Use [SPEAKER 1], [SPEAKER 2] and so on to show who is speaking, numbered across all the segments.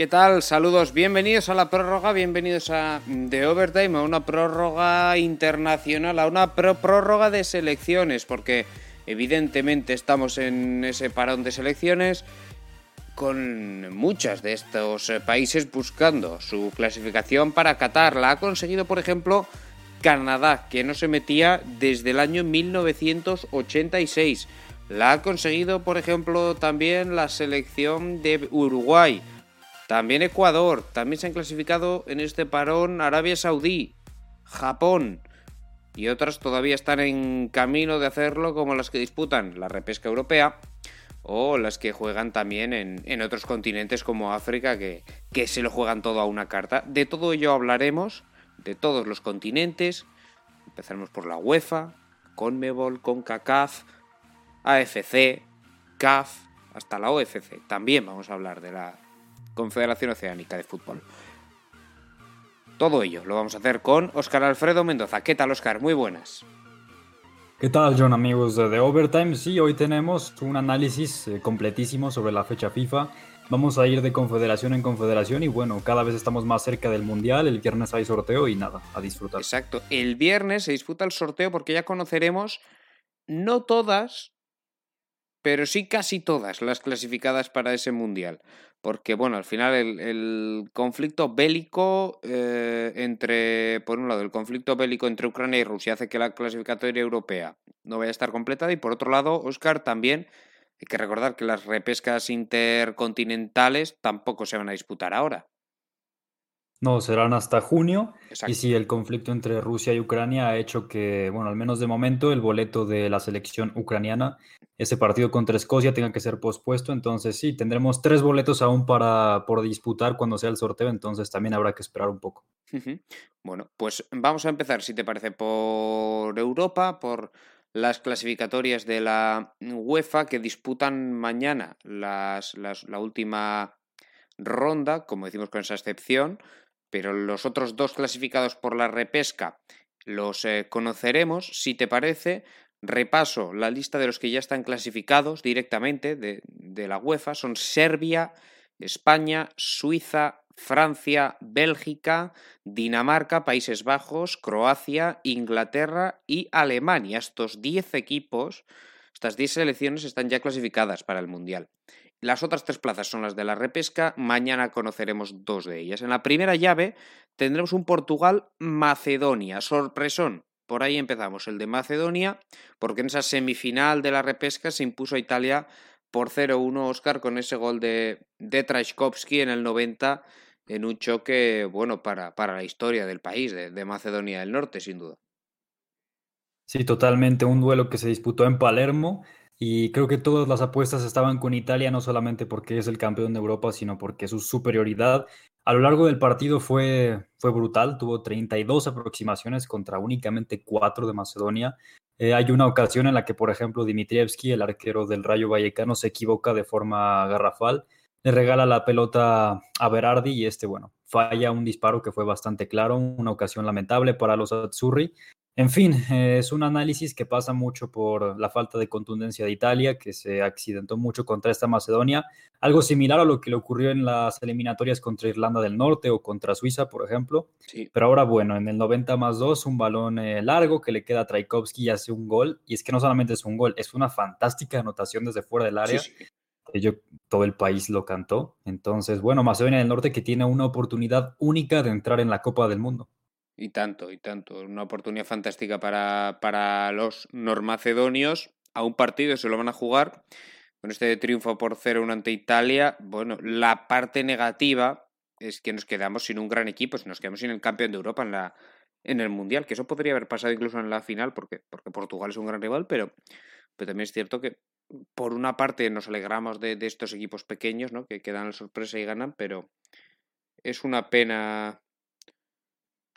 [SPEAKER 1] ¿Qué tal? Saludos, bienvenidos a la prórroga, bienvenidos a The Overtime, a una prórroga internacional, a una prórroga de selecciones, porque evidentemente estamos en ese parón de selecciones con muchas de estos países buscando su clasificación para Qatar. La ha conseguido, por ejemplo, Canadá, que no se metía desde el año 1986. La ha conseguido, por ejemplo, también la selección de Uruguay. También Ecuador, también se han clasificado en este parón Arabia Saudí, Japón y otras todavía están en camino de hacerlo como las que disputan la repesca europea o las que juegan también en, otros continentes como África que, que se lo juegan todo a una carta. De todo ello hablaremos, de todos los continentes. Empezaremos por la UEFA, CONMEBOL, CONCACAF, AFC, CAF, hasta la OFC. También vamos a hablar de la Confederación Oceánica de Fútbol. Todo ello lo vamos a hacer con Óscar Alfredo Mendoza. ¿Qué tal, Óscar? Muy buenas.
[SPEAKER 2] ¿Qué tal, John, amigos de Overtime? Sí, hoy tenemos un análisis eh, completísimo sobre la fecha FIFA. Vamos a ir de confederación en confederación y bueno, cada vez estamos más cerca del Mundial. El viernes hay sorteo y nada, a disfrutar.
[SPEAKER 1] Exacto. El viernes se disputa el sorteo porque ya conoceremos no todas, pero sí casi todas las clasificadas para ese Mundial porque bueno, al final el, conflicto bélico eh, entre, por un lado, el conflicto bélico entre Ucrania y Rusia hace que la clasificatoria europea no vaya a estar completada y por otro lado, Oscar, también hay que recordar que las repescas intercontinentales tampoco se van a disputar ahora.
[SPEAKER 2] No, serán hasta junio. Y si el conflicto entre Rusia y Ucrania ha hecho que, bueno, al menos de momento, el boleto de la selección ucraniana, ese partido contra Escocia, tenga que ser pospuesto. Entonces, sí, tendremos tres boletos aún para por disputar cuando sea el sorteo. Entonces, también habrá que esperar un poco.
[SPEAKER 1] Bueno, pues vamos a empezar, si te parece, por Europa, por las clasificatorias de la UEFA que disputan mañana las, la última ronda, como decimos con esa excepción pero los otros dos clasificados por la repesca los eh, conoceremos. Si te parece, repaso la lista de los que ya están clasificados directamente de, de la UEFA. Son Serbia, España, Suiza, Francia, Bélgica, Dinamarca, Países Bajos, Croacia, Inglaterra y Alemania. Estos 10 equipos, estas 10 selecciones están ya clasificadas para el Mundial. Las otras tres plazas son las de la repesca. Mañana conoceremos dos de ellas. En la primera llave tendremos un Portugal-Macedonia. Sorpresón. Por ahí empezamos el de Macedonia, porque en esa semifinal de la repesca se impuso a Italia por 0-1 Oscar con ese gol de, de en el 90 en un choque, bueno, para, para la historia del país, de, de Macedonia del Norte, sin duda.
[SPEAKER 2] Sí, totalmente. Un duelo que se disputó en Palermo y creo que todas las apuestas estaban con Italia, no solamente porque es el campeón de Europa, sino porque su superioridad a lo largo del partido fue, fue brutal. Tuvo 32 aproximaciones contra únicamente 4 de Macedonia. Eh, hay una ocasión en la que, por ejemplo, Dimitrievski, el arquero del Rayo Vallecano, se equivoca de forma garrafal. Le regala la pelota a Berardi y este, bueno, falla un disparo que fue bastante claro, una ocasión lamentable para los Azzurri. En fin, eh, es un análisis que pasa mucho por la falta de contundencia de Italia, que se accidentó mucho contra esta Macedonia, algo similar a lo que le ocurrió en las eliminatorias contra Irlanda del Norte o contra Suiza, por ejemplo. Pero ahora, bueno, en el 90 más 2, un balón eh, largo que le queda a Traikovsky y hace un gol. Y es que no solamente es un gol, es una fantástica anotación desde fuera del área. Yo, todo el país lo cantó. Entonces, bueno, Macedonia del Norte que tiene una oportunidad única de entrar en la Copa del Mundo.
[SPEAKER 1] Y tanto, y tanto. Una oportunidad fantástica para, para los normacedonios. A un partido se lo van a jugar con este triunfo por 0-1 ante Italia. Bueno, la parte negativa es que nos quedamos sin un gran equipo, nos quedamos sin el campeón de Europa en, la, en el Mundial, que eso podría haber pasado incluso en la final, porque, porque Portugal es un gran rival, pero, pero también es cierto que por una parte nos alegramos de, de estos equipos pequeños, ¿no? que, que dan la sorpresa y ganan, pero es una pena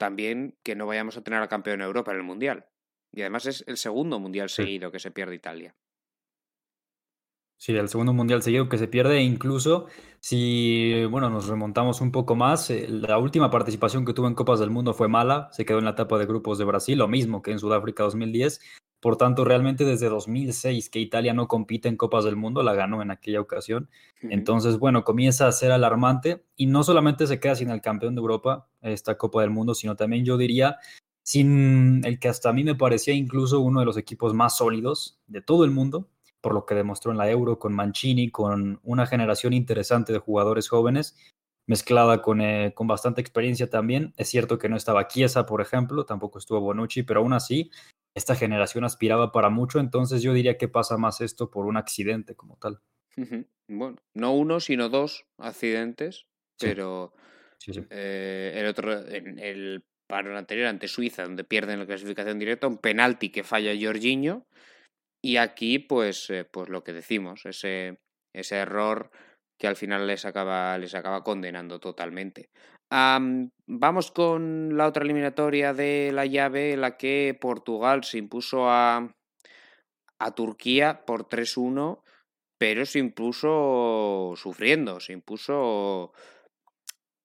[SPEAKER 1] también que no vayamos a tener al campeón de Europa en el Mundial. Y además es el segundo Mundial seguido que se pierde Italia.
[SPEAKER 2] Sí, el segundo mundial seguido que se pierde, incluso si, bueno, nos remontamos un poco más, eh, la última participación que tuvo en Copas del Mundo fue mala, se quedó en la etapa de grupos de Brasil, lo mismo que en Sudáfrica 2010, Por tanto, realmente desde 2006 que Italia no compite en Copas del Mundo, la ganó en aquella ocasión. Entonces, bueno, comienza a ser alarmante y no solamente se queda sin el campeón de Europa, esta Copa del Mundo, sino también yo diría sin el que hasta a mí me parecía incluso uno de los equipos más sólidos de todo el mundo, por lo que demostró en la Euro con Mancini, con una generación interesante de jugadores jóvenes, mezclada con, eh, con bastante experiencia también. Es cierto que no estaba Chiesa, por ejemplo, tampoco estuvo Bonucci, pero aún así esta generación aspiraba para mucho, entonces yo diría que pasa más esto por un accidente como tal.
[SPEAKER 1] Bueno, no uno, sino dos accidentes, pero eh, el otro, en el paro anterior ante Suiza, donde pierden la clasificación directa, un penalti que falla Jorginho, y aquí, pues, eh, pues lo que decimos, ese, ese error que al final les acaba, les acaba condenando totalmente. Vamos con la otra eliminatoria de la llave, en la que Portugal se impuso a, a Turquía por 3-1, pero se impuso sufriendo, se impuso...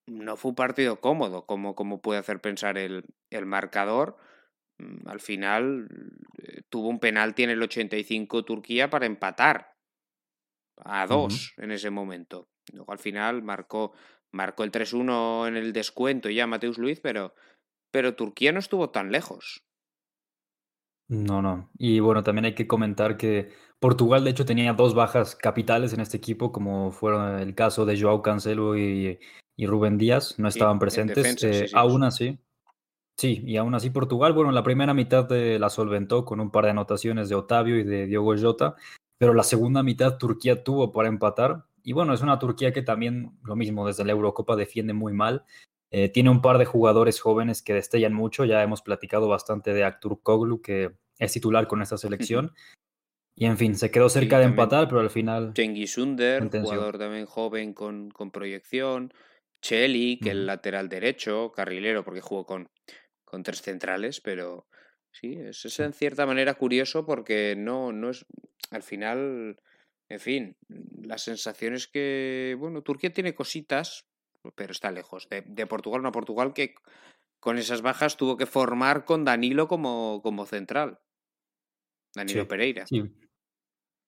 [SPEAKER 1] No fue un partido cómodo, como, como puede hacer pensar el, el marcador Mm, al final eh, tuvo un penalti en el 85 Turquía para empatar a dos en ese momento. Luego al final marcó, marcó el 3-1 en el descuento ya Mateus Luiz, pero, pero Turquía no estuvo tan lejos.
[SPEAKER 2] No, no. Y bueno, también hay que comentar que Portugal de hecho tenía dos bajas capitales en este equipo, como fueron el caso de Joao Cancelo y, Rubén Díaz, no estaban presentes. Eh, aún así, Sí, y aún así Portugal, bueno, la primera mitad la solventó con un par de anotaciones de Otavio y de Diogo Jota, pero la segunda mitad Turquía tuvo para empatar. Y bueno, es una Turquía que también, lo mismo, desde la Eurocopa defiende muy mal. Eh, tiene un par de jugadores jóvenes que destellan mucho. Ya hemos platicado bastante de Aktur Koglu, que es titular con esta selección. Y en fin, se quedó cerca de empatar, pero al final.
[SPEAKER 1] Cengiz Under, jugador también joven con, con proyección. Cheli, que es el lateral derecho, carrilero, porque jugó con, con tres centrales, pero sí, es, en cierta manera curioso porque no, no es, al final, en fin, la sensación es que, bueno, Turquía tiene cositas, pero está lejos de, de Portugal, no Portugal que con esas bajas tuvo que formar con Danilo como, como central. Danilo Pereira.
[SPEAKER 2] Sí.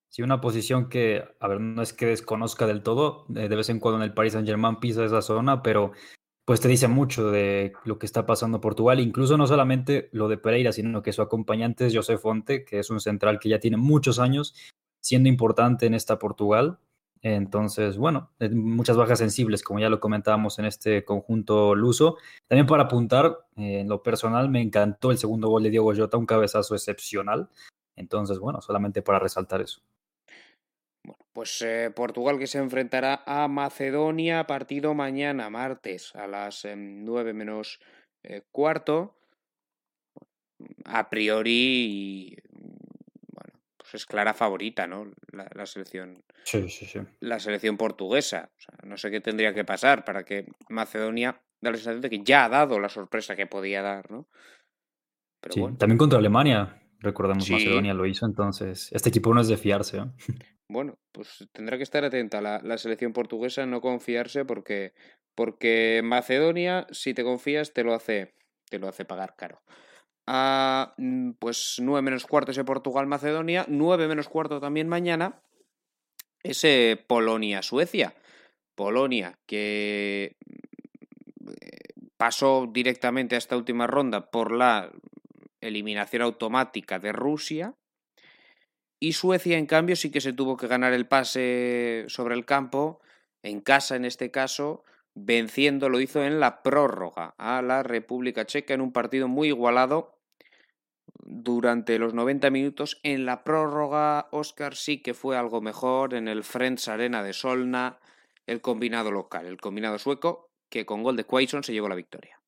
[SPEAKER 2] sí. una posición que, a ver, no es que desconozca del todo, de vez en cuando en el Paris Saint Germain pisa esa zona, pero pues te dice mucho de lo que está pasando Portugal, incluso no solamente lo de Pereira, sino que su acompañante es José Fonte, que es un central que ya tiene muchos años siendo importante en esta Portugal. Entonces, bueno, muchas bajas sensibles, como ya lo comentábamos en este conjunto luso. También para apuntar, en lo personal me encantó el segundo gol de Diego Jota, un cabezazo excepcional. Entonces, bueno, solamente para resaltar eso.
[SPEAKER 1] Bueno, pues eh, Portugal que se enfrentará a Macedonia, partido mañana, martes, a las em, nueve menos eh, cuarto. A priori, es clara favorita, ¿no? La, selección.
[SPEAKER 2] Sí, sí, sí.
[SPEAKER 1] La selección portuguesa. O sea, no sé qué tendría que pasar para que Macedonia da la sensación de que ya ha dado la sorpresa que podía dar, ¿no?
[SPEAKER 2] Pero sí, también contra Alemania. Recordamos, Macedonia lo hizo, entonces este equipo no es de fiarse. ¿eh?
[SPEAKER 1] Bueno, pues tendrá que estar atenta la, la selección portuguesa, no confiarse porque, porque Macedonia, si te confías, te lo hace, te lo hace pagar caro. Ah, mm, pues 9 menos cuarto ese Portugal-Macedonia, 9 menos cuarto también mañana, ese Polonia-Suecia. Polonia que mm, pasó directamente a esta última ronda por la eliminación automática de Rusia y Suecia, en cambio, sí que se tuvo que ganar el pase sobre el campo, en casa en este caso, venciendo, lo hizo en la prórroga a la República Checa en un partido muy igualado durante los 90 minutos. En la prórroga, Oscar sí que fue algo mejor en el Friends Arena de Solna, el combinado local, el combinado sueco, que con gol de Quaison se llevó la victoria.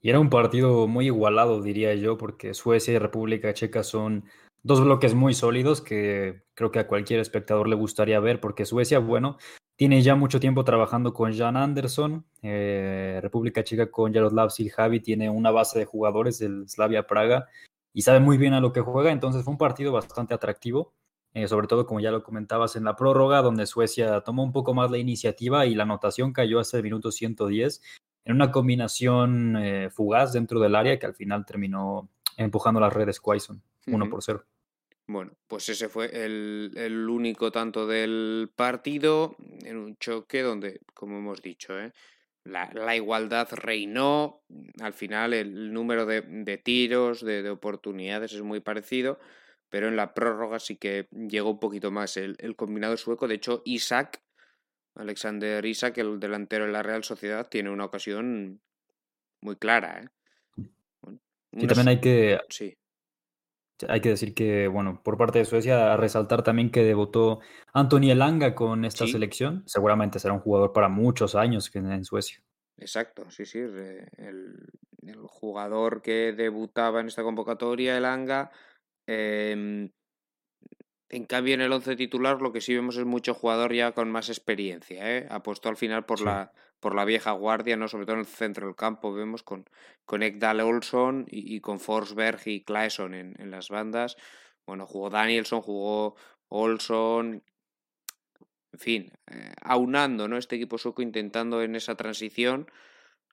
[SPEAKER 2] Y era un partido muy igualado, diría yo, porque Suecia y República Checa son dos bloques muy sólidos que creo que a cualquier espectador le gustaría ver, porque Suecia, bueno, tiene ya mucho tiempo trabajando con Jan Anderson, eh, República Checa con Jaroslav Siljavi tiene una base de jugadores del Slavia Praga y sabe muy bien a lo que juega, entonces fue un partido bastante atractivo, eh, sobre todo como ya lo comentabas en la prórroga, donde Suecia tomó un poco más la iniciativa y la anotación cayó hasta el minuto 110 en una combinación eh, fugaz dentro del área que al final terminó empujando las redes Quaison. 1 por 0.
[SPEAKER 1] Bueno, pues ese fue el, el, único tanto del partido en un choque donde, como hemos dicho, ¿eh? la, la, igualdad reinó. Al final el número de, de tiros, de, de, oportunidades es muy parecido, pero en la prórroga sí que llegó un poquito más el, el combinado sueco. De hecho, Isaac, Alexander Isaac, el delantero de la Real Sociedad, tiene una ocasión muy clara. ¿eh?
[SPEAKER 2] Bueno, sí, también hay que... Sí hay que decir que, bueno, por parte de Suecia, a resaltar también que debutó Anthony Elanga con esta sí. selección. Seguramente será un jugador para muchos años en Suecia.
[SPEAKER 1] Exacto, sí, sí. El, el jugador que debutaba en esta convocatoria, Elanga. Eh, en cambio, en el once titular lo que sí vemos es mucho jugador ya con más experiencia. ¿eh? Apostó al final por, sí. la, por la vieja guardia, no sobre todo en el centro del campo. Vemos con, con Ekdal Olson y, con Forsberg y Claesson en, en, las bandas. Bueno, jugó Danielson, jugó Olson. En fin, eh, aunando ¿no? este equipo sueco intentando en esa transición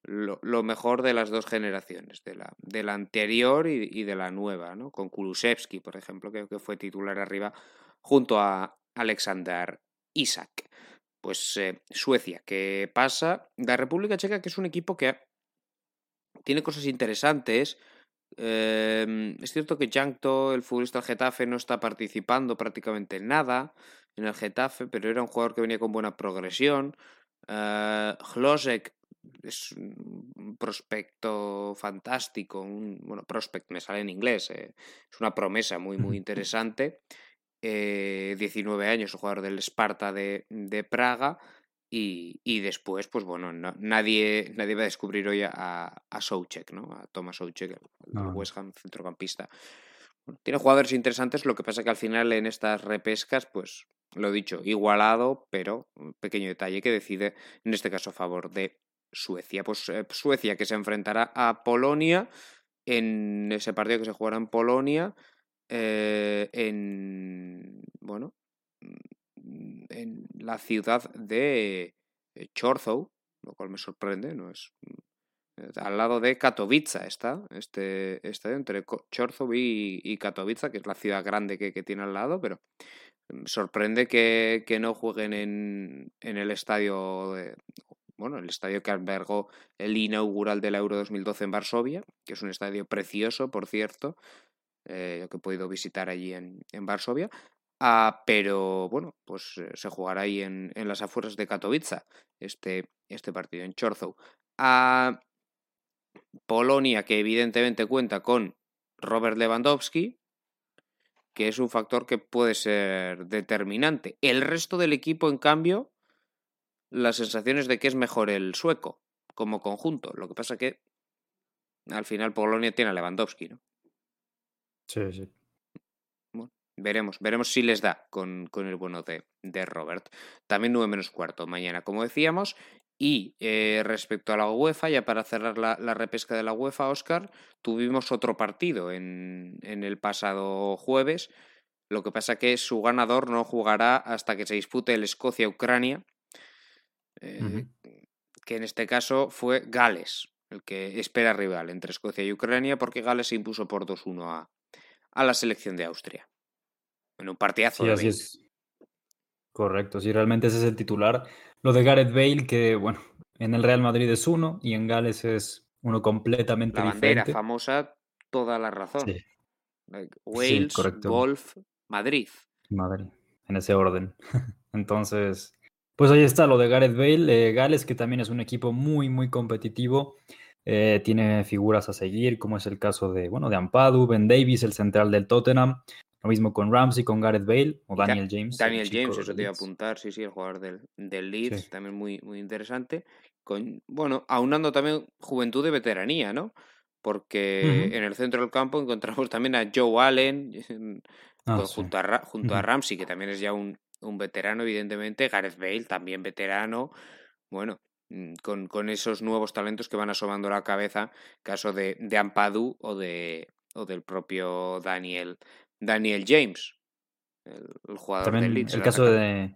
[SPEAKER 1] lo, lo, mejor de las dos generaciones, de la, de anterior y, y de la nueva, ¿no? Con Kulusevski, por ejemplo, que fue titular arriba, junto a Alexander Isaac. Pues eh, Suecia, que pasa. La República Checa, que es un equipo que tiene cosas interesantes. Eh, es cierto que Jankto, el futbolista del Getafe, no está participando prácticamente en nada en el Getafe, pero era un jugador que venía con buena progresión. Uh, Hlosek es un prospecto fantástico, un, bueno, prospect me sale en inglés, eh, es una promesa muy, muy interesante. Eh, 19 años, un jugador del Sparta de, de Praga. Y, y, después, pues bueno, no, nadie, nadie va a descubrir hoy a, a Soucek, ¿no? A Thomas Soucek, el, no. West Ham centrocampista. Bueno, tiene jugadores interesantes, lo que pasa que al final en estas repescas, pues lo dicho, igualado, pero un pequeño detalle que decide, en este caso, a favor de Suecia. Pues eh, Suecia que se enfrentará a Polonia en ese partido que se jugará en Polonia, eh, en, bueno, mm, en la ciudad de Chorzow, lo cual me sorprende, no es mm, al lado de Katowice está este estadio entre Chorzow y, y, Katowice, que es la ciudad grande que, que tiene al lado, pero mm, sorprende que, que no jueguen en, en el estadio de, bueno, el estadio que albergó el inaugural del Euro 2012 en Varsovia, que es un estadio precioso, por cierto, eh, que he podido visitar allí en, en Varsovia. Ah, pero bueno, pues eh, se jugará ahí en, en, las afueras de Katowice este, este partido, en Chorzow. Ah, Polonia, que evidentemente cuenta con Robert Lewandowski, que es un factor que puede ser determinante. El resto del equipo, en cambio, las sensaciones de que es mejor el sueco como conjunto. Lo que pasa que al final Polonia tiene a Lewandowski, ¿no?
[SPEAKER 2] Sí, sí.
[SPEAKER 1] Bueno, veremos, veremos si les da con, con el bueno de, de, Robert. También 9 menos cuarto mañana, como decíamos. Y eh, respecto a la UEFA, ya para cerrar la, la, repesca de la UEFA, Oscar, tuvimos otro partido en, en el pasado jueves. Lo que pasa que su ganador no jugará hasta que se dispute el Escocia-Ucrania, eh, uh -huh. que en este caso fue Gales, el que espera rival entre Escocia y Ucrania, porque Gales se impuso por 2-1 a, a, la selección de Austria. En un partidazo
[SPEAKER 2] sí,
[SPEAKER 1] de
[SPEAKER 2] así es. Correcto, sí, realmente ese es el titular. Lo de Gareth Bale, que bueno, en el Real Madrid es uno y en Gales es uno completamente
[SPEAKER 1] la bandera
[SPEAKER 2] diferente.
[SPEAKER 1] famosa, toda la razón. Sí. Like Wales, sí, Golf, Madrid.
[SPEAKER 2] Madrid, en ese orden. Entonces, pues ahí está lo de Gareth Bale. Eh, Gales, que también es un equipo muy, muy competitivo. Eh, tiene figuras a seguir, como es el caso de, bueno, de Ampadu, Ben Davis, el central del Tottenham. Lo mismo con Ramsey, con Gareth Bale o Daniel James.
[SPEAKER 1] Daniel James, eso te iba a apuntar, sí, sí, el jugador del, del Leeds, sí. también muy, muy interesante. Con, bueno, aunando también juventud y veteranía, ¿no? Porque uh -huh. en el centro del campo encontramos también a Joe Allen, ah, sí. junto, a, junto uh -huh. a Ramsey, que también es ya un, un veterano, evidentemente, Gareth Bale, también veterano, bueno, con, con, esos nuevos talentos que van asomando la cabeza, caso de, de Ampadu o, de, o del propio Daniel, Daniel James, el, el jugador
[SPEAKER 2] también
[SPEAKER 1] del Leeds.
[SPEAKER 2] El caso de,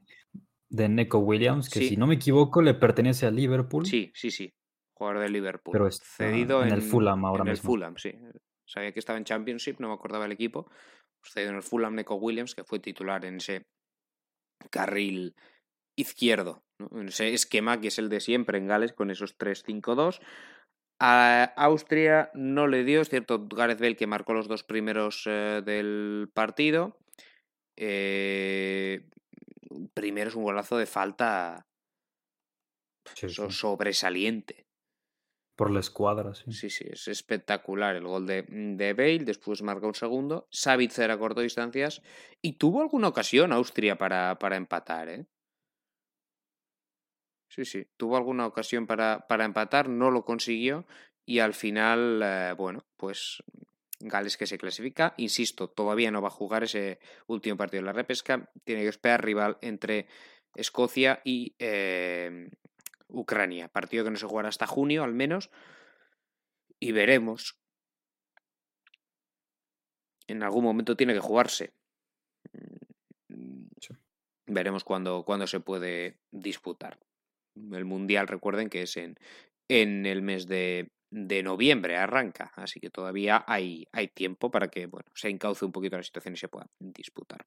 [SPEAKER 2] de Neko Williams, que sí. si no me equivoco le pertenece a Liverpool.
[SPEAKER 1] Sí, sí, sí, jugador de Liverpool.
[SPEAKER 2] Pero está
[SPEAKER 1] cedido
[SPEAKER 2] en, en, el Fulham ahora
[SPEAKER 1] en
[SPEAKER 2] mismo.
[SPEAKER 1] el Fulham, sí. Sabía que estaba en Championship, no me acordaba el equipo. Sucedió en el Fulham Neco Williams, que fue titular en ese carril izquierdo, ese esquema que es el de siempre en Gales con esos 3-5-2. A Austria no le dio, es cierto, Gareth Bale que marcó los dos primeros eh, del partido. Eh, primero es un golazo de falta sobresaliente.
[SPEAKER 2] Por la escuadra, sí.
[SPEAKER 1] Sí, sí, es espectacular el gol de, de Bale. Después marca un segundo. Savitzer a corto distancias. Y tuvo alguna ocasión Austria para, para empatar, ¿eh? Sí, sí, tuvo alguna ocasión para, para empatar, no lo consiguió. Y al final, eh, bueno, pues Gales que se clasifica. Insisto, todavía no va a jugar ese último partido de la repesca. Tiene que esperar rival entre Escocia y eh, Ucrania. Partido que no se jugará hasta junio al menos. Y veremos. En algún momento tiene que jugarse. Veremos cuándo, se puede disputar. El Mundial, recuerden que es en, en el mes de, de noviembre arranca, así que todavía hay, hay tiempo para que bueno, se encauce un poquito la situación y se pueda disputar.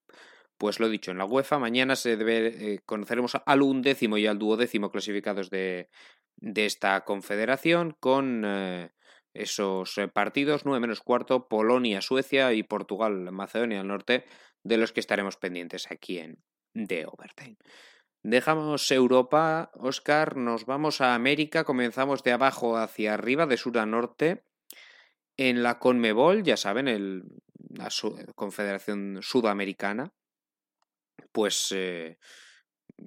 [SPEAKER 1] Pues lo dicho, en la UEFA mañana se debe, eh, conoceremos al undécimo y al duodécimo clasificados de, de esta confederación con eh, esos eh, partidos, 9 menos cuarto, Polonia, Suecia y Portugal, Macedonia del Norte, de los que estaremos pendientes aquí en The Overtime. Dejamos Europa, Oscar, nos vamos a América, comenzamos de abajo hacia arriba, de sur a norte. En la Conmebol, ya saben, el, la Confederación Sudamericana, pues eh,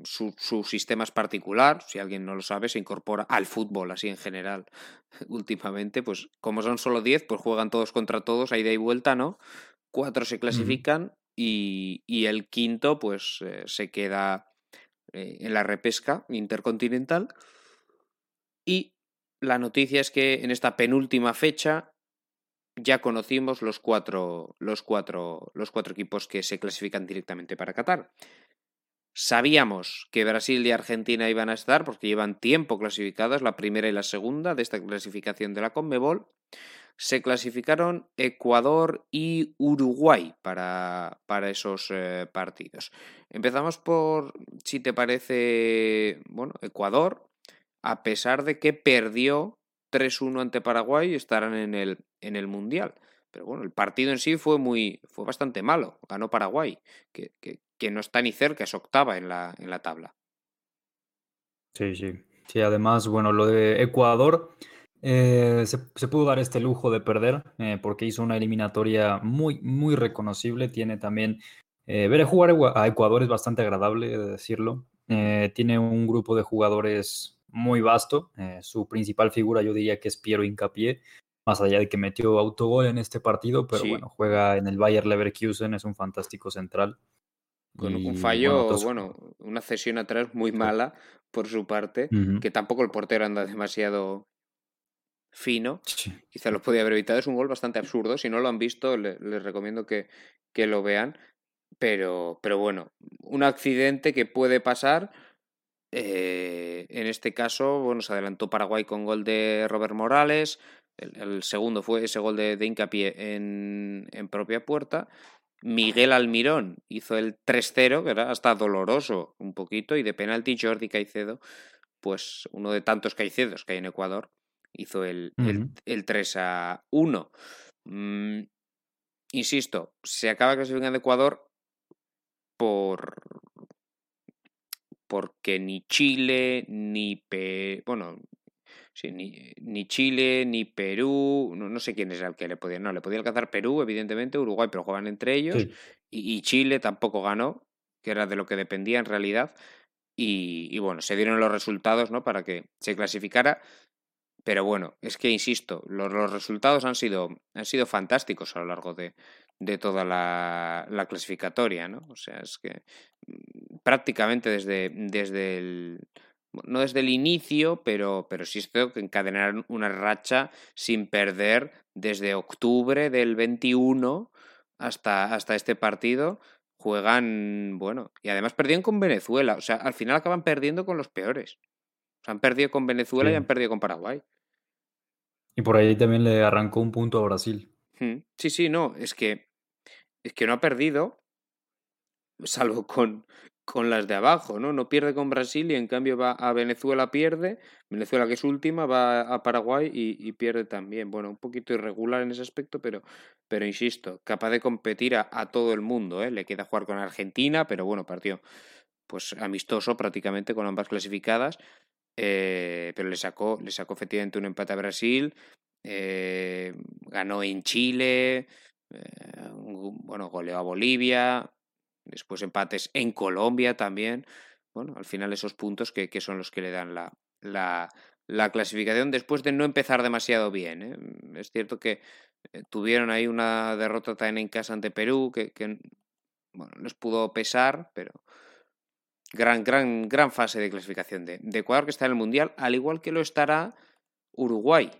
[SPEAKER 1] su, sistema es particular, si alguien no lo sabe, se incorpora al fútbol así en general últimamente, pues como son solo 10, pues juegan todos contra todos, ahí de y vuelta, ¿no? Cuatro se clasifican y, y, el quinto pues eh, se queda eh, en la repesca intercontinental y la noticia es que en esta penúltima fecha ya conocimos los cuatro, los cuatro, los cuatro equipos que se clasifican directamente para Qatar. Sabíamos que Brasil y Argentina iban a estar porque llevan tiempo clasificadas, la primera y la segunda de esta clasificación de la Conmebol. Se clasificaron Ecuador y Uruguay para, para esos eh, partidos. Empezamos por, si te parece, bueno, Ecuador, a pesar de que perdió 3-1 ante Paraguay, estarán en el, en el Mundial. Pero bueno, el partido en sí fue muy, fue bastante malo. Ganó Paraguay, que, que, no está ni cerca, es octava en la, en la tabla.
[SPEAKER 2] Sí, sí. Sí, además, bueno, lo de Ecuador eh, se, pudo dar este lujo de perder eh, porque hizo una eliminatoria muy, muy reconocible. Tiene también. Eh, ver jugar a Ecuador es bastante agradable, de decirlo. tiene un grupo de jugadores muy vasto. Su principal figura yo diría que es Piero Incapié, más allá de que metió autogol en este partido, pero bueno, juega en el Bayer Leverkusen, es un fantástico central.
[SPEAKER 1] Con un fallo, bueno, una cesión atrás muy mala por su parte, que tampoco el portero anda demasiado fino. Quizá lo podía haber evitado. Es un gol bastante absurdo. Si no lo han visto, les recomiendo que, que lo vean. Pero, pero bueno, un accidente que puede pasar eh, en este caso, bueno, se adelantó Paraguay con gol de Robert Morales. El, segundo fue ese gol de, de hincapié en, en, propia puerta. Miguel Almirón hizo el 3-0, que era hasta doloroso un poquito, y de penalti Jordi Caicedo, pues uno de tantos Caicedos que hay en Ecuador, hizo el, el, 3 1. Mm, insisto, se acaba clasificando Ecuador por, porque ni Chile, ni bueno, ni, Chile, ni Perú, no, sé quién es el que le podía, no, le podía alcanzar Perú, evidentemente, Uruguay, pero juegan entre ellos, y, Chile tampoco ganó, que era de lo que dependía en realidad, y, bueno, se dieron los resultados, ¿no? Para que se clasificara, pero bueno, es que insisto, los, los resultados han sido, han sido fantásticos a lo largo de, de toda la, la, clasificatoria, ¿no? O sea, es que mm, prácticamente desde, desde el, no desde el inicio, pero, pero sí tengo que encadenar una racha sin perder desde octubre del 21 hasta, hasta este partido. Juegan, bueno, y además perdieron con Venezuela. O sea, al final acaban perdiendo con los peores. O sea, han perdido con Venezuela y han perdido con Paraguay.
[SPEAKER 2] Y por ahí también le arrancó un punto a Brasil.
[SPEAKER 1] Sí, sí, no, es que es que no ha perdido, salvo con, con las de abajo, ¿no? No pierde con Brasil y en cambio va a Venezuela, pierde, Venezuela que es última, va a Paraguay y, pierde también. Bueno, un poquito irregular en ese aspecto, pero, pero insisto, capaz de competir a, todo el mundo, ¿eh? Le queda jugar con Argentina, pero bueno, partió pues amistoso prácticamente con ambas clasificadas, eh, pero le sacó, le sacó efectivamente un empate a Brasil, eh, ganó en Chile, eh, bueno, goleó a Bolivia, después empates en Colombia también. Bueno, al final esos puntos que, son los que le dan la, la, clasificación después de no empezar demasiado bien. ¿eh? Es cierto que tuvieron ahí una derrota también en casa ante Perú que, que bueno, les pudo pesar, pero gran, gran, gran fase de clasificación de, de Ecuador que está en el Mundial, al igual que lo estará Uruguay,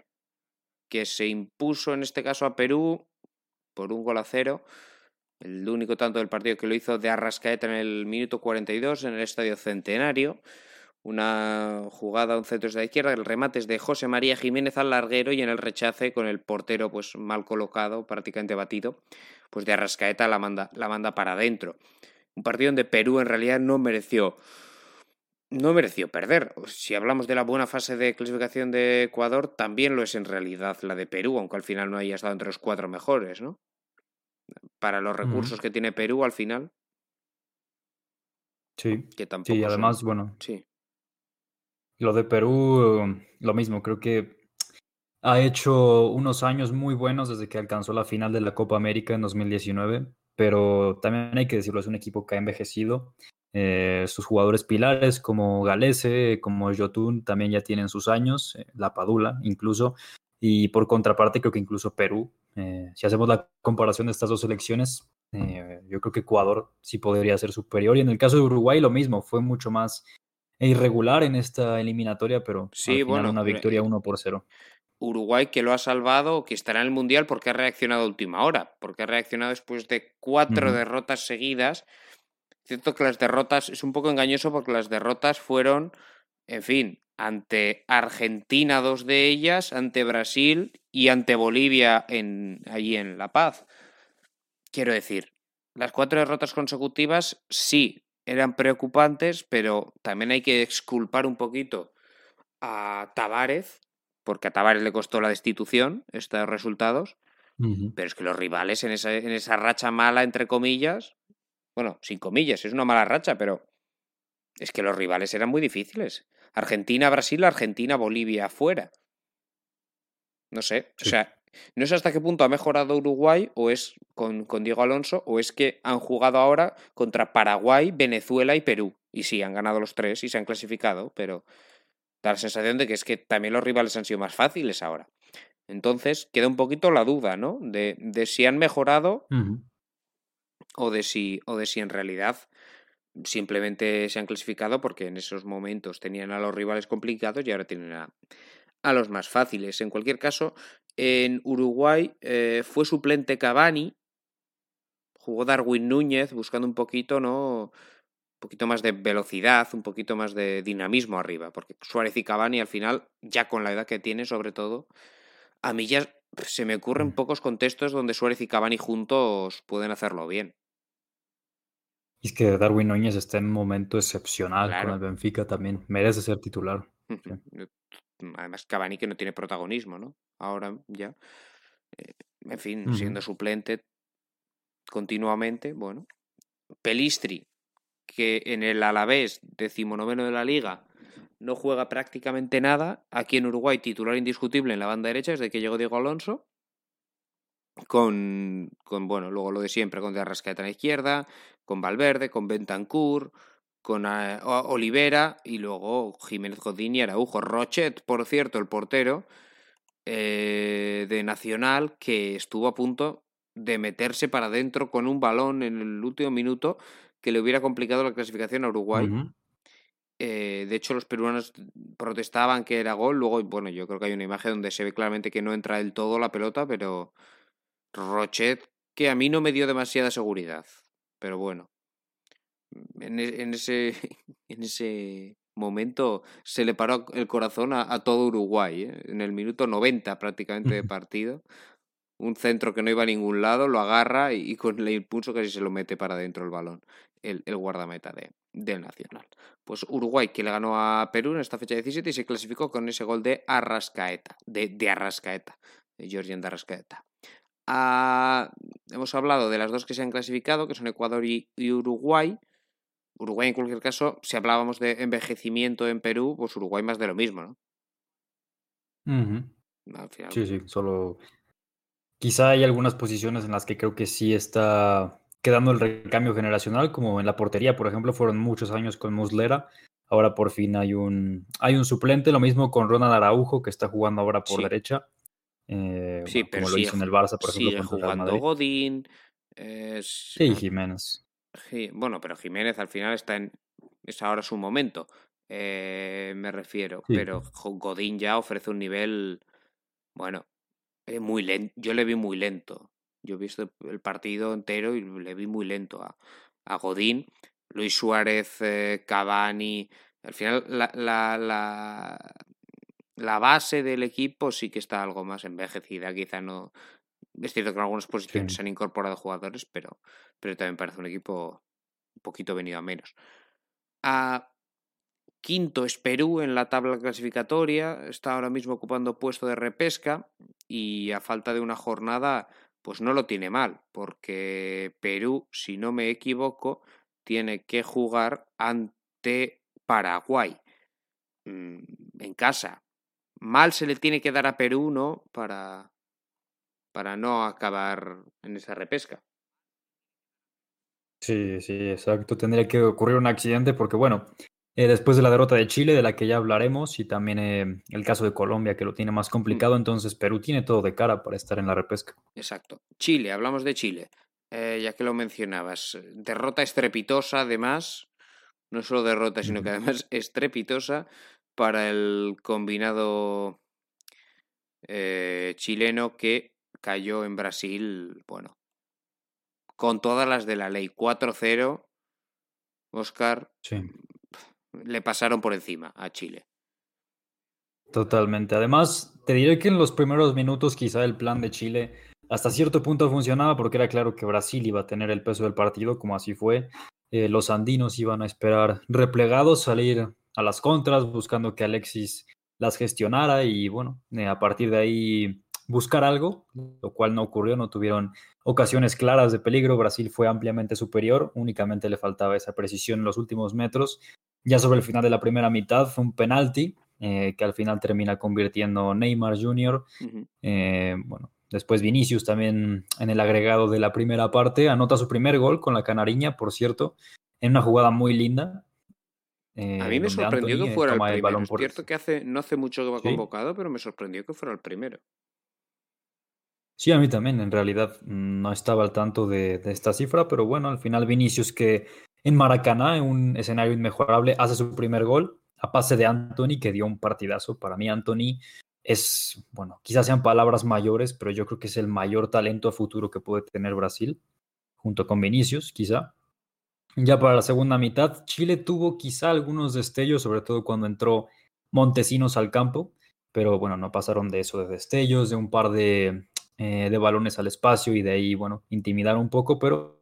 [SPEAKER 1] que se impuso en este caso a Perú por un gol a cero. El único tanto del partido que lo hizo de Arrascaeta en el minuto 42 en el Estadio Centenario. Una jugada, un centro de la izquierda, el remate es de José María Jiménez al larguero y en el rechace con el portero pues mal colocado, prácticamente batido, pues de Arrascaeta la manda, la manda para adentro. Un partido donde Perú en realidad no mereció no mereció perder. Si hablamos de la buena fase de clasificación de Ecuador, también lo es en realidad la de Perú, aunque al final no haya estado entre los cuatro mejores, ¿no? Para los recursos que tiene Perú al final.
[SPEAKER 2] Sí. Que tampoco sí, además, bueno. Sí. Lo de Perú, lo mismo, creo que ha hecho unos años muy buenos desde que alcanzó la final de la Copa América en 2019, pero también hay que decirlo, es un equipo que ha envejecido eh, sus jugadores pilares como Galese, como Jotun también ya tienen sus años, eh, la Padula incluso, y por contraparte creo que incluso Perú, eh, si hacemos la comparación de estas dos selecciones, yo creo que Ecuador sí podría ser superior y en el caso de Uruguay lo mismo, fue mucho más irregular en esta eliminatoria, pero sí, bueno, una victoria 1 por 0.
[SPEAKER 1] Uruguay que lo ha salvado, que estará en el Mundial porque ha reaccionado a última hora, porque ha reaccionado después de cuatro derrotas seguidas Cierto que las derrotas es un poco engañoso porque las derrotas fueron, en fin, ante Argentina dos de ellas, ante Brasil y ante Bolivia en, allí en La Paz. Quiero decir, las cuatro derrotas consecutivas sí eran preocupantes, pero también hay que exculpar un poquito a Tavares, porque a Tavares le costó la destitución estos resultados. Pero es que los rivales en esa, en esa racha mala, entre comillas, bueno, sin comillas, es una mala racha, pero es que los rivales eran muy difíciles. Argentina, Brasil, Argentina, Bolivia, fuera. No sé, o sea, no sé hasta qué punto ha mejorado Uruguay o es con, con, Diego Alonso o es que han jugado ahora contra Paraguay, Venezuela y Perú. Y sí, han ganado los tres y se han clasificado, pero da la sensación de que es que también los rivales han sido más fáciles ahora. Entonces queda un poquito la duda, ¿no? De, de si han mejorado o de si, o de si en realidad simplemente se han clasificado porque en esos momentos tenían a los rivales complicados y ahora tienen a, a los más fáciles. En cualquier caso, en Uruguay eh, fue suplente Cavani, jugó Darwin Núñez buscando un poquito, ¿no? Un poquito más de velocidad, un poquito más de dinamismo arriba, porque Suárez y Cavani al final, ya con la edad que tiene sobre todo, a mí ya se me ocurren mm. pocos contextos donde Suárez y Cavani juntos pueden hacerlo bien.
[SPEAKER 2] Es que Darwin Núñez está en un momento excepcional con el Benfica también. Merece ser titular.
[SPEAKER 1] Además, Cavani que no tiene protagonismo, ¿no? Ahora ya. Eh, en fin, siendo suplente continuamente, bueno. Pelistri, que en el Alavés, decimonoveno de la liga, no juega prácticamente nada. Aquí en Uruguay, titular indiscutible en la banda derecha desde que llegó Diego Alonso con, con, bueno, luego lo de siempre, con de Arrascaeta en la izquierda, con Valverde, con Bentancur, con eh, Olivera y luego Jiménez Godín y Araujo. Rochet, por cierto, el portero eh, de Nacional, que estuvo a punto de meterse para adentro con un balón en el último minuto que le hubiera complicado la clasificación a Uruguay. Eh, de hecho, los peruanos protestaban que era gol. Luego, bueno, yo creo que hay una imagen donde se ve claramente que no entra del todo la pelota, pero Rochet, que a mí no me dio demasiada seguridad. Pero bueno, en, e, en ese, en ese momento se le paró el corazón a, todo Uruguay, ¿eh? en el minuto 90 prácticamente de partido. un centro que no iba a ningún lado, lo agarra y, con el impulso casi se lo mete para dentro el balón, el, guardameta de, del Nacional. Pues Uruguay que le ganó a Perú en esta fecha 17 y se clasificó con ese gol de Arrascaeta, de, de Arrascaeta, de Georgian de Arrascaeta. Ah, hemos hablado de las dos que se han clasificado, que son Ecuador y, Uruguay. Uruguay, en cualquier caso, si hablábamos de envejecimiento en Perú, pues Uruguay más de lo mismo, ¿no?
[SPEAKER 2] Sí, sí, solo quizá hay algunas posiciones en las que creo que sí está quedando el recambio generacional, como en la portería, por ejemplo, fueron muchos años con Muslera. Ahora por fin hay un, hay un suplente, lo mismo con Ronald Araujo, que está jugando ahora por derecha.
[SPEAKER 1] Eh, sí, pero como lo hizo en el Barça, por ejemplo, jugando Godín.
[SPEAKER 2] sí, Jiménez.
[SPEAKER 1] bueno, pero Jiménez al final está en. Es ahora su momento. Eh, me refiero. Pero Godín ya ofrece un nivel. Bueno, eh, muy lento. Yo le vi muy lento. Yo he visto el partido entero y le vi muy lento a, a Godín. Luis Suárez, Cavani. Al final, la, la, la base del equipo sí que está algo más envejecida, quizá no. Es cierto que en algunas posiciones se han incorporado jugadores, pero, pero también parece un equipo un poquito venido a menos. A quinto es Perú en la tabla clasificatoria, está ahora mismo ocupando puesto de repesca y a falta de una jornada, pues no lo tiene mal, porque Perú, si no me equivoco, tiene que jugar ante Paraguay mm, en casa mal se le tiene que dar a Perú, ¿no? Para, para no acabar en esa repesca.
[SPEAKER 2] Sí, sí, exacto. Tendría que ocurrir un accidente porque, bueno, eh, después de la derrota de Chile, de la que ya hablaremos, y también eh, el caso de Colombia, que lo tiene más complicado, entonces Perú tiene todo de cara para estar en la repesca.
[SPEAKER 1] Exacto. Chile, hablamos de Chile, eh, ya que lo mencionabas. Derrota estrepitosa, además, no solo derrota, sino que además estrepitosa para el combinado chileno que cayó en Brasil, bueno, con todas las de la ley. 4-0, Oscar, le pasaron por encima a Chile.
[SPEAKER 2] Totalmente. Además, te diré que en los primeros minutos quizá el plan de Chile hasta cierto punto funcionaba porque era claro que Brasil iba a tener el peso del partido, como así fue. Eh, los andinos iban a esperar replegados, salir a las contras, buscando que Alexis las gestionara y bueno, eh, a partir de ahí buscar algo, lo cual no ocurrió, no tuvieron ocasiones claras de peligro, Brasil fue ampliamente superior, únicamente le faltaba esa precisión en los últimos metros. Ya sobre el final de la primera mitad fue un penalti eh, que al final termina convirtiendo Neymar Jr. Eh, bueno, después Vinicius también en el agregado de la primera parte anota su primer gol con la canariña, por cierto, en una jugada muy linda,
[SPEAKER 1] a mí me sorprendió que fuera el primero. es cierto que hace, no hace mucho que va convocado, pero me sorprendió que fuera el primero.
[SPEAKER 2] Sí, a mí también, en realidad no estaba al tanto de, esta cifra, pero bueno, al final Vinicius que en Maracaná, en un escenario inmejorable, hace su primer gol a pase de Anthony, que dio un partidazo. Para mí Anthony es, bueno, quizás sean palabras mayores, pero yo creo que es el mayor talento a futuro que puede tener Brasil, junto con Vinicius, quizá. Ya para la segunda mitad, Chile tuvo quizá algunos destellos, sobre todo cuando entró Montesinos al campo, pero bueno, no pasaron de eso, de destellos, de un par de, eh, de balones al espacio y de ahí, bueno, intimidar un poco, pero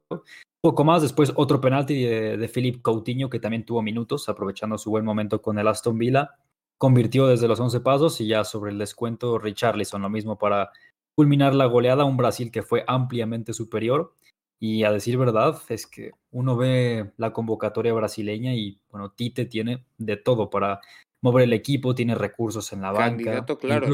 [SPEAKER 2] poco más. Después otro penalti de, de Philip Coutinho, que también tuvo minutos, aprovechando su buen momento con el Aston Villa. Convirtió desde los 11 pasos y ya sobre el descuento Richarlison, lo mismo para culminar la goleada, un Brasil que fue ampliamente superior y a decir verdad, es que uno ve la convocatoria brasileña y, bueno, Tite tiene de todo para mover el equipo, tiene recursos en la banca.
[SPEAKER 1] claro.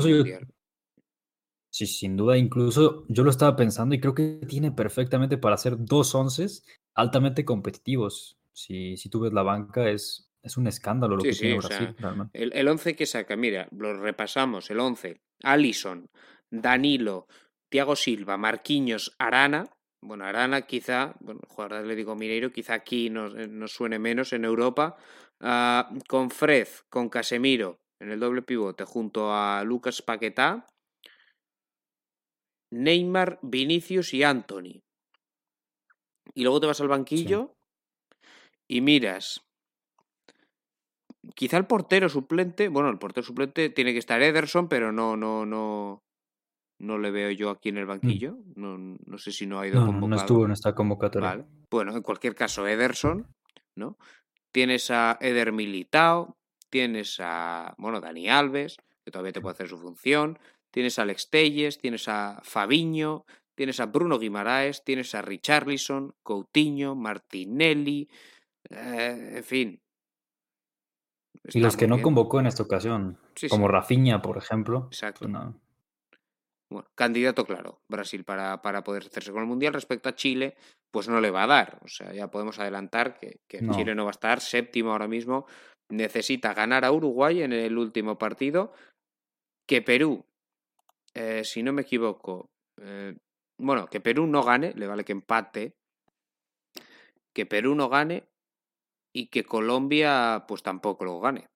[SPEAKER 2] Sí, sin duda, incluso yo lo estaba pensando y creo que tiene perfectamente para hacer dos onces altamente competitivos. Si, si tú ves la banca, es, es un escándalo lo que tiene Brasil.
[SPEAKER 1] el, el once que saca, mira, lo repasamos, el once. Allison, Danilo, Thiago Silva, Marquinhos, Arana, bueno, Arana quizá, bueno, jugador digo Mineiro, quizá aquí nos, eh, nos suene menos en Europa. Ah, con Fred, con Casemiro en el doble pivote, junto a Lucas Paquetá, Neymar, Vinicius y Anthony. Y luego te vas al banquillo y miras. Quizá el portero suplente, bueno, el portero suplente tiene que estar Ederson, pero no, no, no, no le veo yo aquí en el mm. banquillo. No, no sé si no ha ido convocado.
[SPEAKER 2] No, estuvo en esta convocatoria.
[SPEAKER 1] Bueno, en cualquier caso, Ederson, ¿no? Tienes a Eder Militao, tienes a, bueno, Dani Alves, que todavía te puede hacer su función, tienes a Alex Telles, tienes a Fabiño, tienes a Bruno Guimaraes, tienes a Richarlison, Coutinho, Martinelli, eh, en fin.
[SPEAKER 2] y los que no convocó en esta ocasión, como Rafinha, por ejemplo.
[SPEAKER 1] Pues Exacto. Bueno, candidato claro, Brasil para, para, poder hacerse con el Mundial. Respecto a Chile, pues no le va a dar. O sea, ya podemos adelantar que, Chile no va a estar séptimo ahora mismo. Necesita ganar a Uruguay en el último partido. Que Perú, eh, si no me equivoco, eh, bueno, que Perú no gane, le vale que empate. Que Perú no gane y que Colombia, pues tampoco lo gane.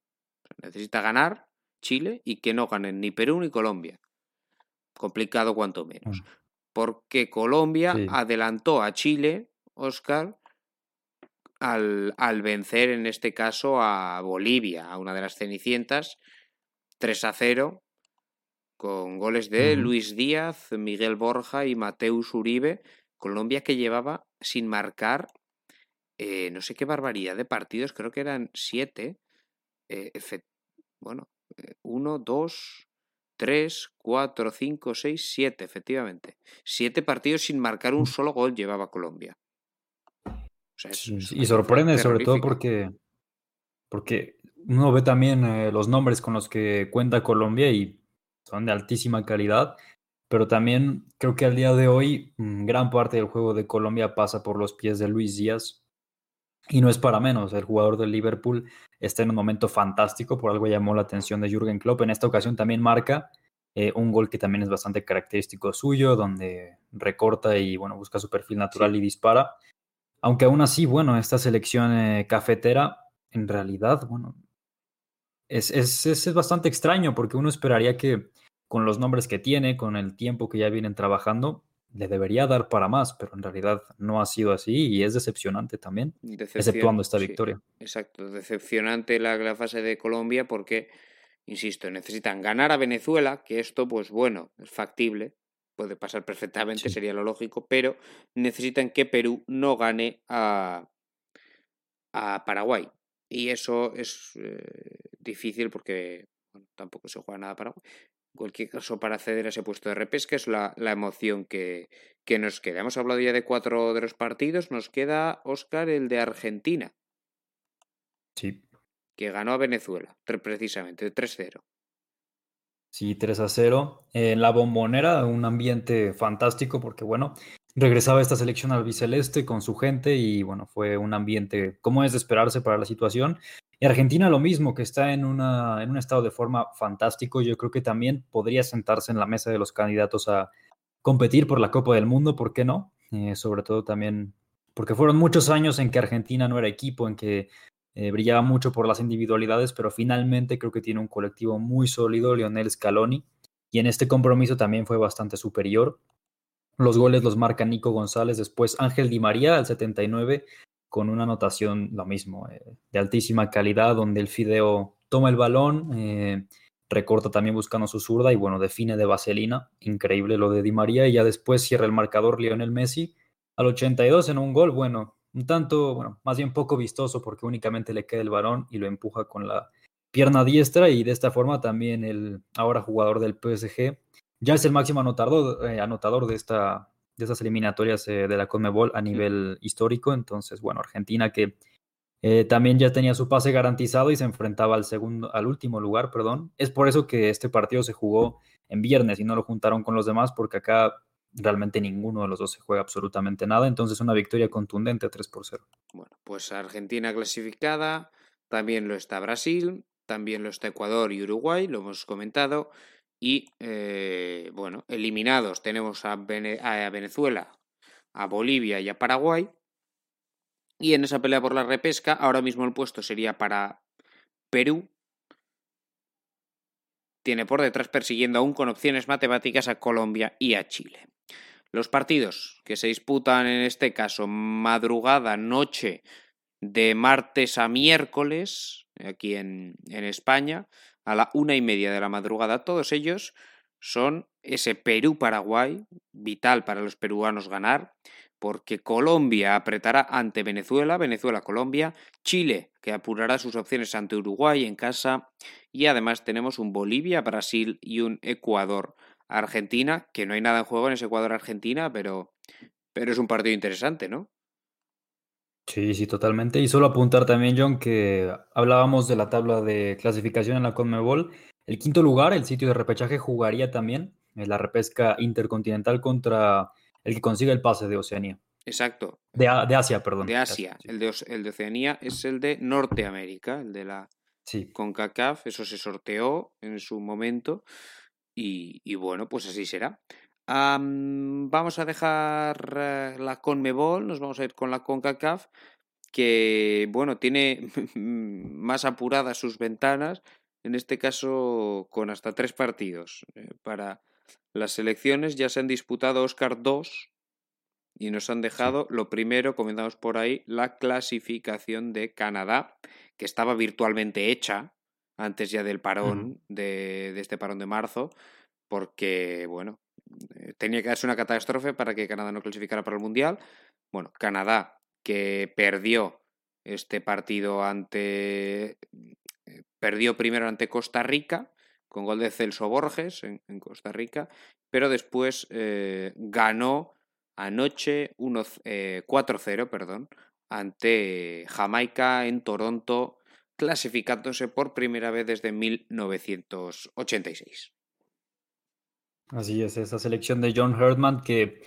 [SPEAKER 1] Necesita ganar Chile y que no ganen ni Perú ni Colombia complicado cuanto menos. Porque Colombia adelantó a Chile, Oscar, al, al, vencer en este caso a Bolivia, a una de las Cenicientas, 3 a 0, con goles de Luis Díaz, Miguel Borja y Mateus Uribe. Colombia que llevaba sin marcar eh, no sé qué barbaridad de partidos, creo que eran siete. Eh, bueno, eh, uno, dos, 3, 4, 5, 6, 7, efectivamente. Siete partidos sin marcar un solo gol llevaba Colombia.
[SPEAKER 2] y sorprende sobre todo porque, porque uno ve también los nombres con los que cuenta Colombia y son de altísima calidad, pero también creo que al día de hoy mm, gran parte del juego de Colombia pasa por los pies de Luis Díaz. Y no es para menos, el jugador del Liverpool está en un momento fantástico, por algo llamó la atención de Jürgen Klopp. En esta ocasión también marca eh, un gol que también es bastante característico suyo, donde recorta y bueno, busca su perfil natural y dispara. Aunque aún así, bueno, esta selección eh, cafetera, en realidad, bueno, es, es, es bastante extraño porque uno esperaría que con los nombres que tiene, con el tiempo que ya vienen trabajando, le debería dar para más, pero en realidad no ha sido así y es decepcionante también, exceptuando esta victoria.
[SPEAKER 1] Exacto, decepcionante la, fase de Colombia porque, insisto, necesitan ganar a Venezuela, que esto, pues bueno, es factible, puede pasar perfectamente, sería lo lógico, pero necesitan que Perú no gane a, a Paraguay. Y eso es eh, difícil porque tampoco se juega nada Paraguay cualquier caso, para acceder a ese puesto de repesca es la, emoción que, que, nos queda. Hemos hablado ya de cuatro de los partidos, nos queda, Oscar, el de Argentina.
[SPEAKER 2] Sí.
[SPEAKER 1] Que ganó a Venezuela, precisamente, 3-0.
[SPEAKER 2] Sí, 3 a 0. En la bombonera, un ambiente fantástico porque, bueno, regresaba esta selección al biceleste con su gente y, bueno, fue un ambiente como es de esperarse para la situación. Y Argentina lo mismo, que está en, una, en un estado de forma fantástico. Yo creo que también podría sentarse en la mesa de los candidatos a competir por la Copa del Mundo, ¿por qué no? Eh, sobre todo también porque fueron muchos años en que Argentina no era equipo, en que eh, brillaba mucho por las individualidades, pero finalmente creo que tiene un colectivo muy sólido, Lionel Scaloni, y en este compromiso también fue bastante superior. Los goles los marca Nico González, después Ángel Di María al 79, con una anotación lo mismo, eh, de altísima calidad, donde el Fideo toma el balón, eh, recorta también buscando su zurda y bueno, define de vaselina, increíble lo de Di María, y ya después cierra el marcador Lionel Messi al 82 en un gol, bueno, un tanto, bueno, más bien poco vistoso porque únicamente le queda el balón y lo empuja con la pierna diestra y de esta forma también el ahora jugador del PSG ya es el máximo anotador, eh, anotador de esta de esas eliminatorias eh, de la Conmebol a nivel histórico. Entonces, bueno, Argentina que eh, también ya tenía su pase garantizado y se enfrentaba al segundo, al último lugar, perdón. Es por eso que este partido se jugó en viernes y no lo juntaron con los demás, porque acá realmente ninguno de los dos se juega absolutamente nada. Entonces, una victoria contundente 3 por 0.
[SPEAKER 1] Bueno, pues Argentina clasificada, también lo está Brasil, también lo está Ecuador y Uruguay, lo hemos comentado. Y eh, bueno, eliminados tenemos a, Venezuela, a Bolivia y a Paraguay. Y en esa pelea por la repesca, ahora mismo el puesto sería para Perú. Tiene por detrás persiguiendo aún con opciones matemáticas a Colombia y a Chile. Los partidos que se disputan en este caso madrugada, noche, de martes a miércoles, aquí en, en España, a la una y media de la madrugada. Todos ellos son ese Perú-Paraguay, vital para los peruanos ganar, porque Colombia apretará ante Venezuela, Venezuela-Colombia, Chile, que apurará sus opciones ante Uruguay en casa, y además tenemos un Bolivia-Brasil y un Ecuador-Argentina, que no hay nada en juego en ese Ecuador-Argentina, pero, pero es un partido interesante, ¿no?
[SPEAKER 2] Sí, sí, totalmente. Y solo apuntar también, John, que hablábamos de la tabla de clasificación en la Conmebol. El quinto lugar, el sitio de repechaje, jugaría también en la repesca intercontinental contra el que consiga el pase de Oceanía.
[SPEAKER 1] Exacto.
[SPEAKER 2] De, Asia, perdón.
[SPEAKER 1] De Asia. El, de, el, de, Oceanía es el de Norteamérica, el de la
[SPEAKER 2] sí.
[SPEAKER 1] CONCACAF. Eso se sorteó en su momento. Y, bueno, pues así será. Vamos a dejar eh, la CONMEBOL, nos vamos a ir con la CONCACAF, que bueno, tiene más apuradas sus ventanas, en este caso con hasta tres partidos eh, para las elecciones ya se han disputado Oscar dos y nos han dejado lo primero, comenzamos por ahí, la clasificación de Canadá, que estaba virtualmente hecha antes ya del parón, de, este parón de marzo, porque, bueno, tenía que darse una catástrofe para que Canadá no clasificara para el Mundial. Bueno, Canadá, que perdió este partido ante... Eh, perdió primero ante Costa Rica, con gol de Celso Borges en, Costa Rica, pero después eh, ganó anoche 4-0 eh, perdón, ante Jamaica en Toronto, clasificándose por primera vez desde 1986.
[SPEAKER 2] Así es, esa selección de John Herdman que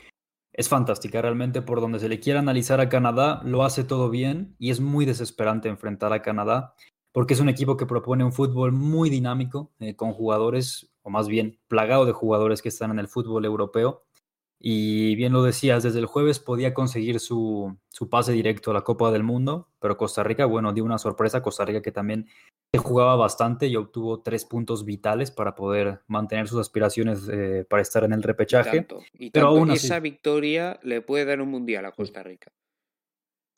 [SPEAKER 2] es fantástica realmente por donde se le quiera analizar a Canadá, lo hace todo bien y es muy desesperante enfrentar a Canadá porque es un equipo que propone un fútbol muy dinámico, eh, con jugadores, o más bien plagado de jugadores que están en el fútbol europeo. Y bien lo decías, desde el jueves podía conseguir su, su, pase directo a la Copa del Mundo, pero Costa Rica, bueno, dio una sorpresa. Costa Rica que también jugaba bastante y obtuvo tres puntos vitales para poder mantener sus aspiraciones eh, para estar en el repechaje.
[SPEAKER 1] pero aún esa victoria le puede dar un mundial a Costa Rica.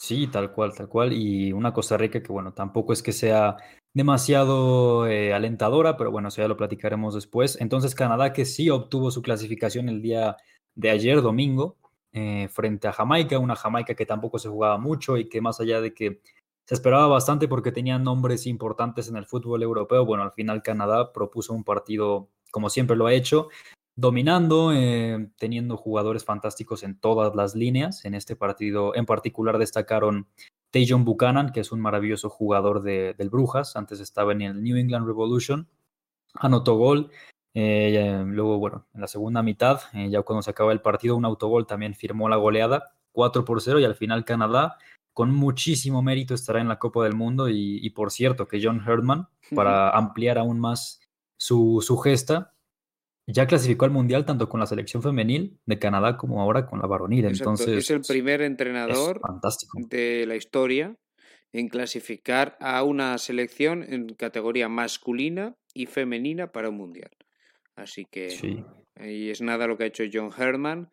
[SPEAKER 2] Sí, tal cual, tal cual. Y una Costa Rica que, bueno, tampoco es que sea demasiado eh, alentadora, pero bueno, eso ya lo platicaremos después. Entonces, Canadá que sí obtuvo su clasificación el día de ayer, domingo, eh, frente a Jamaica, una Jamaica que tampoco se jugaba mucho y que más allá de que se esperaba bastante porque tenían nombres importantes en el fútbol europeo, bueno, al final Canadá propuso un partido como siempre lo ha hecho, dominando, eh, teniendo jugadores fantásticos en todas las líneas. En este partido en particular destacaron Tajon Buchanan, que es un maravilloso jugador de, del Brujas, antes estaba en el New England Revolution, anotó gol. Eh, luego, bueno, en la segunda mitad, eh, ya cuando se acaba el partido, un autogol también firmó la goleada, 4 por 0, y al final Canadá, con muchísimo mérito, estará en la Copa del Mundo. Y, por cierto, que John Herdman, para ampliar aún más su, su gesta, ya clasificó al Mundial tanto con la selección femenil de Canadá como ahora con la varonil. Entonces,
[SPEAKER 1] es el primer entrenador de la historia en clasificar a una selección en categoría masculina y femenina para un Mundial. Así que sí. ahí es nada lo que ha hecho John Herman.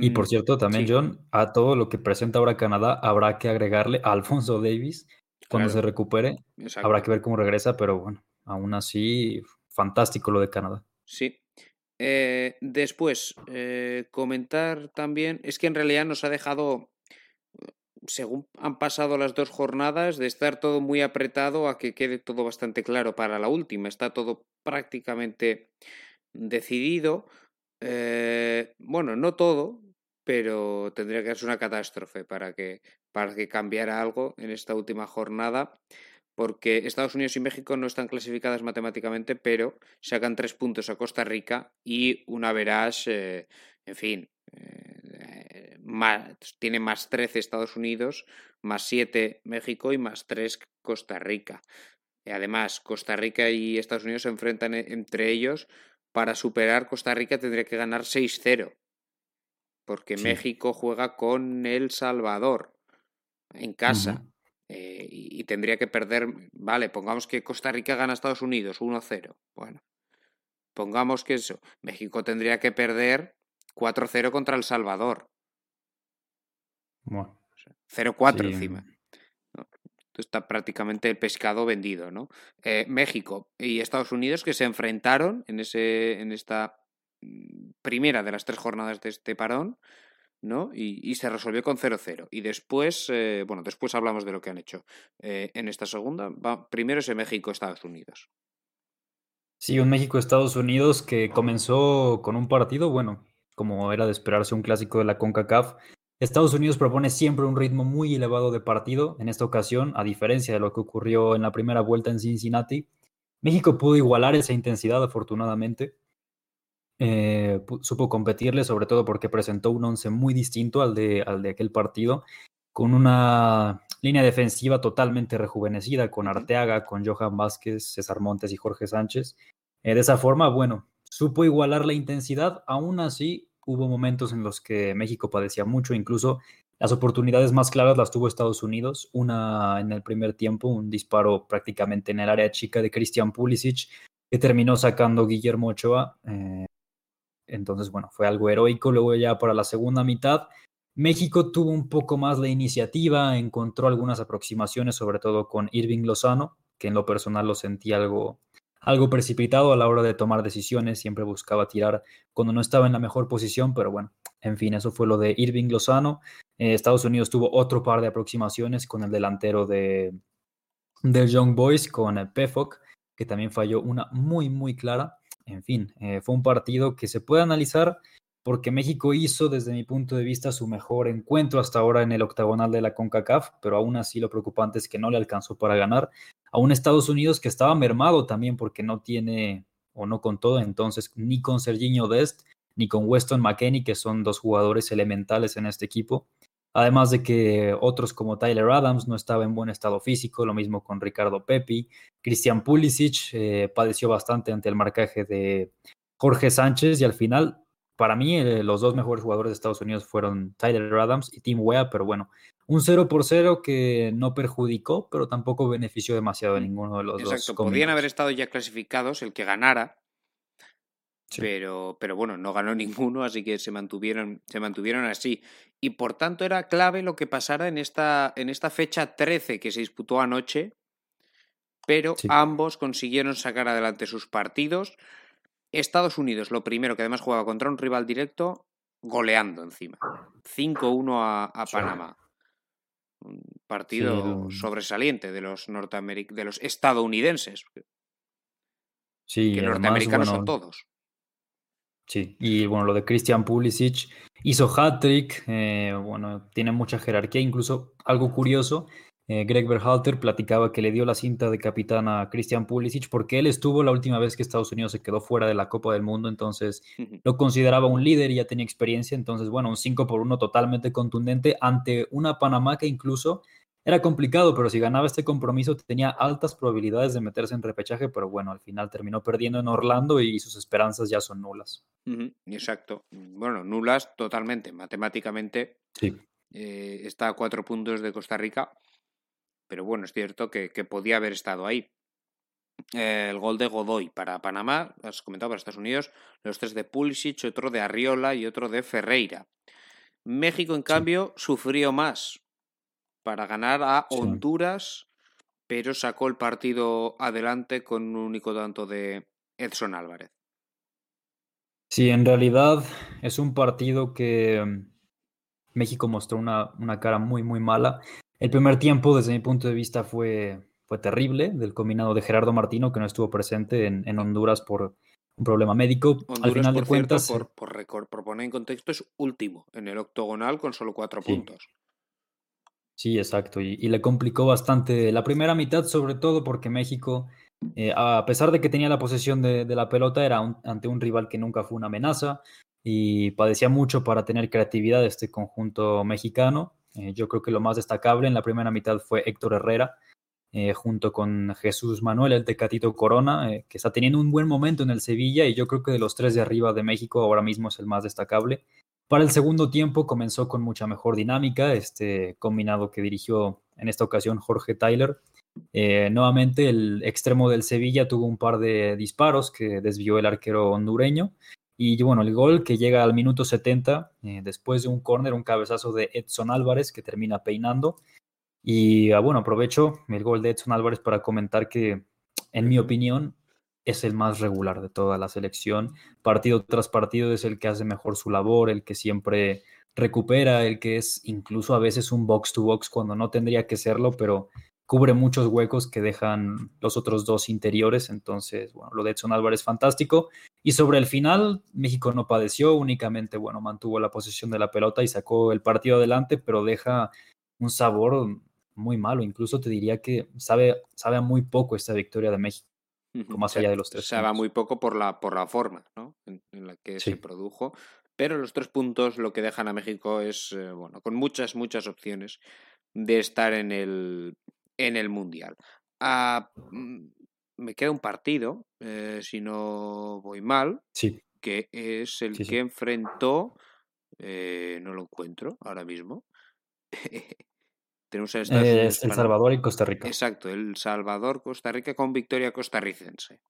[SPEAKER 2] y por cierto, también John, a todo lo que presenta ahora Canadá habrá que agregarle a Alfonso Davis cuando se recupere. Habrá que ver cómo regresa, pero bueno, aún así, fantástico lo de Canadá.
[SPEAKER 1] Sí. Eh, después, eh, comentar también, es que en realidad nos ha dejado, según han pasado las dos jornadas, de estar todo muy apretado a que quede todo bastante claro para la última. Está todo prácticamente decidido. Eh, bueno, no todo, pero tendría que ser una catástrofe para que, para que cambiara algo en esta última jornada porque Estados Unidos y México no están clasificadas matemáticamente, pero sacan tres puntos a Costa Rica y una verás, eh, en fin, eh, tiene más 13 Estados Unidos, más 7 México y más 3 Costa Rica. Además, Costa Rica y Estados Unidos se enfrentan e, entre ellos. Para superar Costa Rica tendría que ganar 6-0, porque México juega con El Salvador en casa. Eh, y, tendría que perder, vale, pongamos que Costa Rica gana a Estados Unidos 1-0. Bueno, pongamos que eso, México tendría que perder 4-0 contra El Salvador.
[SPEAKER 2] Bueno.
[SPEAKER 1] 0-4 encima. está prácticamente el pescado vendido, ¿no? Eh, México y Estados Unidos que se enfrentaron en, ese, en esta mm, primera de las tres jornadas de este parón, ¿no? Y, se resolvió con 0-0. Y después, eh, bueno, después hablamos de lo que han hecho. Eh, en esta segunda, va, primero es México-Estados Unidos.
[SPEAKER 2] Sí, un México-Estados Unidos que comenzó con un partido, bueno, como era de esperarse un clásico de la CONCACAF, Estados Unidos propone siempre un ritmo muy elevado de partido. En esta ocasión, a diferencia de lo que ocurrió en la primera vuelta en Cincinnati, México pudo igualar esa intensidad afortunadamente. Eh, supo competirle, sobre todo porque presentó un once muy distinto al de, al de aquel partido, con una línea defensiva totalmente rejuvenecida, con Arteaga, con Johan Vázquez, César Montes y Jorge Sánchez. Eh, de esa forma, bueno, supo igualar la intensidad, aún así hubo momentos en los que México padecía mucho, incluso las oportunidades más claras las tuvo Estados Unidos, una en el primer tiempo, un disparo prácticamente en el área chica de Christian Pulisic, que terminó sacando Guillermo Ochoa. Eh, entonces, bueno, fue algo heroico. Luego ya para la segunda mitad, México tuvo un poco más la iniciativa, encontró algunas aproximaciones, sobre todo con Irving Lozano, que en lo personal lo sentí algo, algo precipitado a la hora de tomar decisiones, siempre buscaba tirar cuando no estaba en la mejor posición, pero bueno, en fin, eso fue lo de Irving Lozano. Eh, Estados Unidos tuvo otro par de aproximaciones con el delantero de, del Young Boys, con el Pefok, que también falló una muy, muy clara. En fin, eh, fue un partido que se puede analizar porque México hizo, desde mi punto de vista, su mejor encuentro hasta ahora en el octagonal de la CONCACAF, pero aún así lo preocupante es que no le alcanzó para ganar a un Estados Unidos que estaba mermado también porque no tiene o no con todo entonces ni con Serginho Dest ni con Weston McKenney, que son dos jugadores elementales en este equipo. Además de que otros como Tyler Adams no estaba en buen estado físico, lo mismo con Ricardo Pepi. Christian Pulisic eh, padeció bastante ante el marcaje de Jorge Sánchez y al final, para mí, eh, los dos mejores jugadores de Estados Unidos fueron Tyler Adams y Tim Wea, pero bueno, un 0 por 0 que no perjudicó, pero tampoco benefició demasiado a mm, ninguno de los dos.
[SPEAKER 1] Exacto, podían haber estado ya clasificados el que ganara, pero, pero bueno, no ganó ninguno, así que se mantuvieron, se mantuvieron así. Y por tanto era clave lo que pasara en esta, en esta fecha 13 que se disputó anoche, pero ambos consiguieron sacar adelante sus partidos. Estados Unidos, lo primero, que además jugaba contra un rival directo, goleando encima. 5-1 a, a Panamá un partido sobresaliente de los de los estadounidenses.
[SPEAKER 2] Sí,
[SPEAKER 1] que norteamericanos son todos.
[SPEAKER 2] Sí, y bueno, lo de Christian Pulisic hizo hat-trick, eh, bueno, tiene mucha jerarquía, incluso algo curioso, eh, Greg Berhalter platicaba que le dio la cinta de capitán a Christian Pulisic porque él estuvo la última vez que Estados Unidos se quedó fuera de la Copa del Mundo, entonces lo consideraba un líder y ya tenía experiencia, entonces bueno, un 5 por 1 totalmente contundente ante una Panamá que incluso era complicado, pero si ganaba este compromiso tenía altas probabilidades de meterse en repechaje, pero bueno, al final terminó perdiendo en Orlando y sus esperanzas ya son nulas.
[SPEAKER 1] Exacto. Bueno, nulas totalmente, matemáticamente.
[SPEAKER 2] Sí.
[SPEAKER 1] Eh, está a cuatro puntos de Costa Rica pero bueno, es cierto que, podía haber estado ahí. el gol de Godoy para Panamá, has comentado para Estados Unidos, los tres de Pulisic, otro de Arriola y otro de Ferreira. México, en cambio, sufrió más para ganar a Honduras, pero sacó el partido adelante con un único tanto de Edson Álvarez.
[SPEAKER 2] Sí, en realidad es un partido que mm, México mostró una, una cara muy, muy mala. El primer tiempo, desde mi punto de vista, fue, fue terrible, del combinado de Gerardo Martino, que no estuvo presente en, Honduras por un problema médico.
[SPEAKER 1] Al final de cuentas. por, por, poner en contexto, es último en el octogonal con solo cuatro puntos.
[SPEAKER 2] Sí, exacto. Y, le complicó bastante la primera mitad, sobre todo porque México, eh, a pesar de que tenía la posesión de, la pelota, era ante un rival que nunca fue una amenaza y padecía mucho para tener creatividad este conjunto mexicano. Eh, yo creo que lo más destacable en la primera mitad fue Héctor Herrera, eh, junto con Jesús Manuel, el Tecatito Corona, eh, que está teniendo un buen momento en el Sevilla y yo creo que de los tres de arriba de México ahora mismo es el más destacable. Para el segundo tiempo comenzó con mucha mejor dinámica, este combinado que dirigió en esta ocasión Jorge Tyler. nuevamente el extremo del Sevilla tuvo un par de disparos que desvió el arquero hondureño y bueno, el gol que llega al minuto 70, eh, después de un córner, un cabezazo de Edson Álvarez que termina peinando. Y ah, bueno, aprovecho el gol de Edson Álvarez para comentar que, en mi opinión, es el más regular de toda la selección. Partido tras partido es el que hace mejor su labor, el que siempre recupera, el que es incluso a veces un box to box cuando no tendría que serlo, pero cubre muchos huecos que dejan los otros dos interiores. Entonces, bueno, lo de Edson Álvarez fantástico. Y sobre el final, México no padeció, únicamente, bueno, mantuvo la posición de la pelota y sacó el partido adelante, pero deja un sabor muy malo. Incluso te diría que sabe, sabe a muy poco esta victoria de México, más allá de los tres.
[SPEAKER 1] Sabe muy poco por la, por la forma ¿no? en, la que se produjo. Pero los tres puntos lo que dejan a México es, eh, bueno, con muchas, muchas opciones de estar en el, en el Mundial. Ah, mm, me queda un partido, eh, si no voy mal,
[SPEAKER 2] sí.
[SPEAKER 1] que es el que enfrentó, eh, no lo encuentro ahora mismo.
[SPEAKER 2] Tenemos El Salvador y Costa Rica.
[SPEAKER 1] Exacto, El Salvador, Costa Rica con victoria costarricense.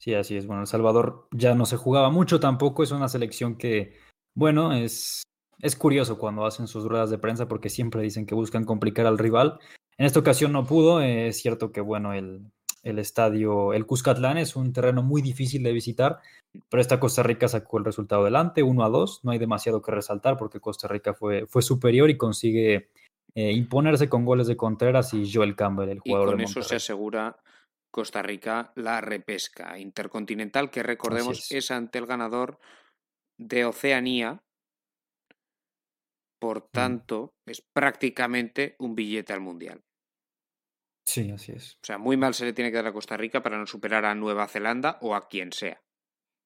[SPEAKER 2] Sí, así es. Bueno, El Salvador ya no se jugaba mucho tampoco. Es una selección que, bueno, es, es curioso cuando hacen sus ruedas de prensa porque siempre dicen que buscan complicar al rival. En esta ocasión no pudo. es cierto que, bueno, el, el estadio, el Cuscatlán es un terreno muy difícil de visitar, pero esta Costa Rica sacó el resultado adelante, 1 a 2. No hay demasiado que resaltar porque Costa Rica fue, fue superior y consigue eh, imponerse con goles de Contreras y Joel Campbell, el jugador
[SPEAKER 1] y
[SPEAKER 2] con
[SPEAKER 1] eso se asegura Costa Rica la repesca intercontinental, que recordemos es. ante el ganador de Oceanía. Por tanto, es prácticamente un billete al Mundial.
[SPEAKER 2] Sí, así es.
[SPEAKER 1] O sea, muy mal se le tiene que dar a Costa Rica para no superar a Nueva Zelanda o a quien sea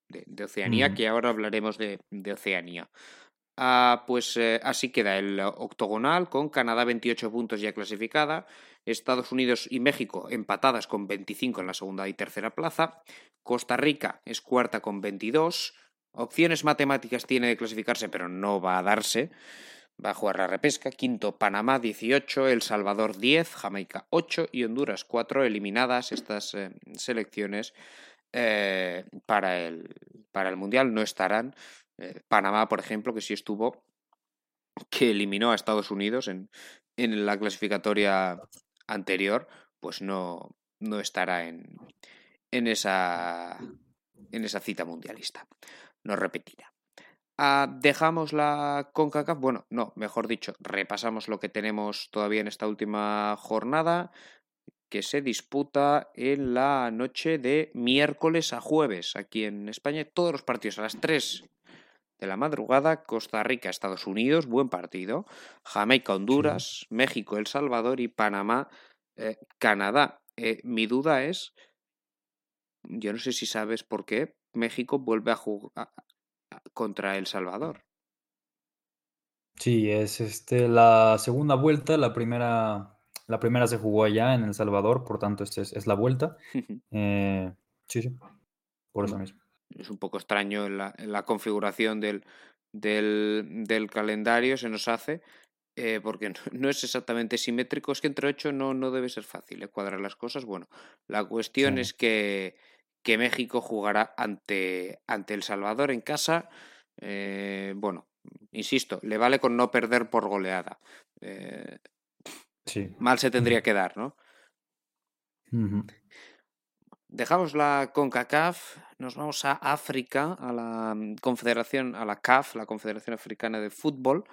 [SPEAKER 1] de, Oceanía, que ahora hablaremos de, Oceanía. Ah, pues eh, así queda el octogonal con Canadá 28 puntos ya clasificada, Estados Unidos y México empatadas con 25 en la segunda y tercera plaza, Costa Rica es cuarta con 22, opciones matemáticas tiene de clasificarse pero no va a darse, va a jugar la repesca, quinto Panamá 18, El Salvador 10, Jamaica 8 y Honduras 4 eliminadas estas eh, selecciones eh, para, el, para el Mundial no estarán. Panamá, por ejemplo, que sí estuvo, que eliminó a Estados Unidos en, en la clasificatoria anterior, pues no, no estará en, en, esa, en esa cita mundialista. No repetirá. Ah, dejamos la CONCACAF, bueno, no, mejor dicho, repasamos lo que tenemos todavía en esta última jornada que se disputa en la noche de miércoles a jueves aquí en España. Todos los partidos a las 3 de la madrugada, Costa Rica, Estados Unidos, buen partido, Jamaica, Honduras, México, El Salvador y Panamá, eh, Canadá. Eh, mi duda es, yo no sé si sabes por qué México vuelve a jugar contra El Salvador.
[SPEAKER 2] Sí, es este la segunda vuelta, la primera, la primera se jugó allá en El Salvador, por tanto, esta es, la vuelta. Eh, sí, sí, por eso mismo
[SPEAKER 1] es un poco extraño en la, configuración del, del, calendario, se nos hace, eh, porque no, es exactamente simétrico, es que entre ocho no, no debe ser fácil eh, cuadrar las cosas. Bueno, la cuestión es que, que, México jugará ante, ante El Salvador en casa. Eh, bueno, insisto, le vale con no perder por goleada.
[SPEAKER 2] sí.
[SPEAKER 1] Mal se tendría que dar, ¿no? Dejamos la CONCACAF, nos vamos a África, a la mm, Confederación, a la CAF, la Confederación Africana de Fútbol,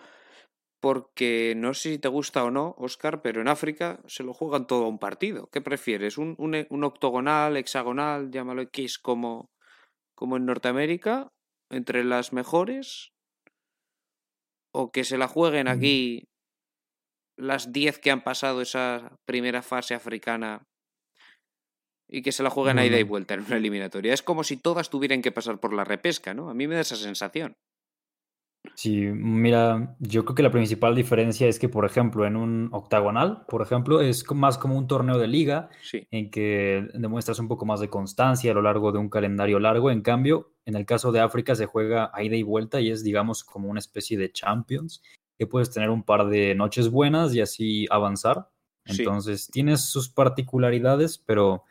[SPEAKER 1] porque no sé si te gusta o no, Oscar, pero en África se lo juegan todo a un partido. ¿Qué prefieres? ¿Un, un, octogonal, hexagonal, llámalo X como, como en Norteamérica, entre las mejores? ¿O que se la jueguen aquí las 10 que han pasado esa primera fase africana y que se la jueguen a ida y vuelta en una eliminatoria. Es como si todas tuvieran que pasar por la repesca, ¿no? A mí me da esa sensación.
[SPEAKER 2] Sí, mira, yo creo que la principal diferencia es que, por ejemplo, en un octagonal, por ejemplo, es más como un torneo de liga en que demuestras un poco más de constancia a lo largo de un calendario largo. En cambio, en el caso de África se juega a ida y vuelta y es, digamos, como una especie de Champions, que puedes tener un par de noches buenas y así avanzar. Entonces, tienes sus particularidades, pero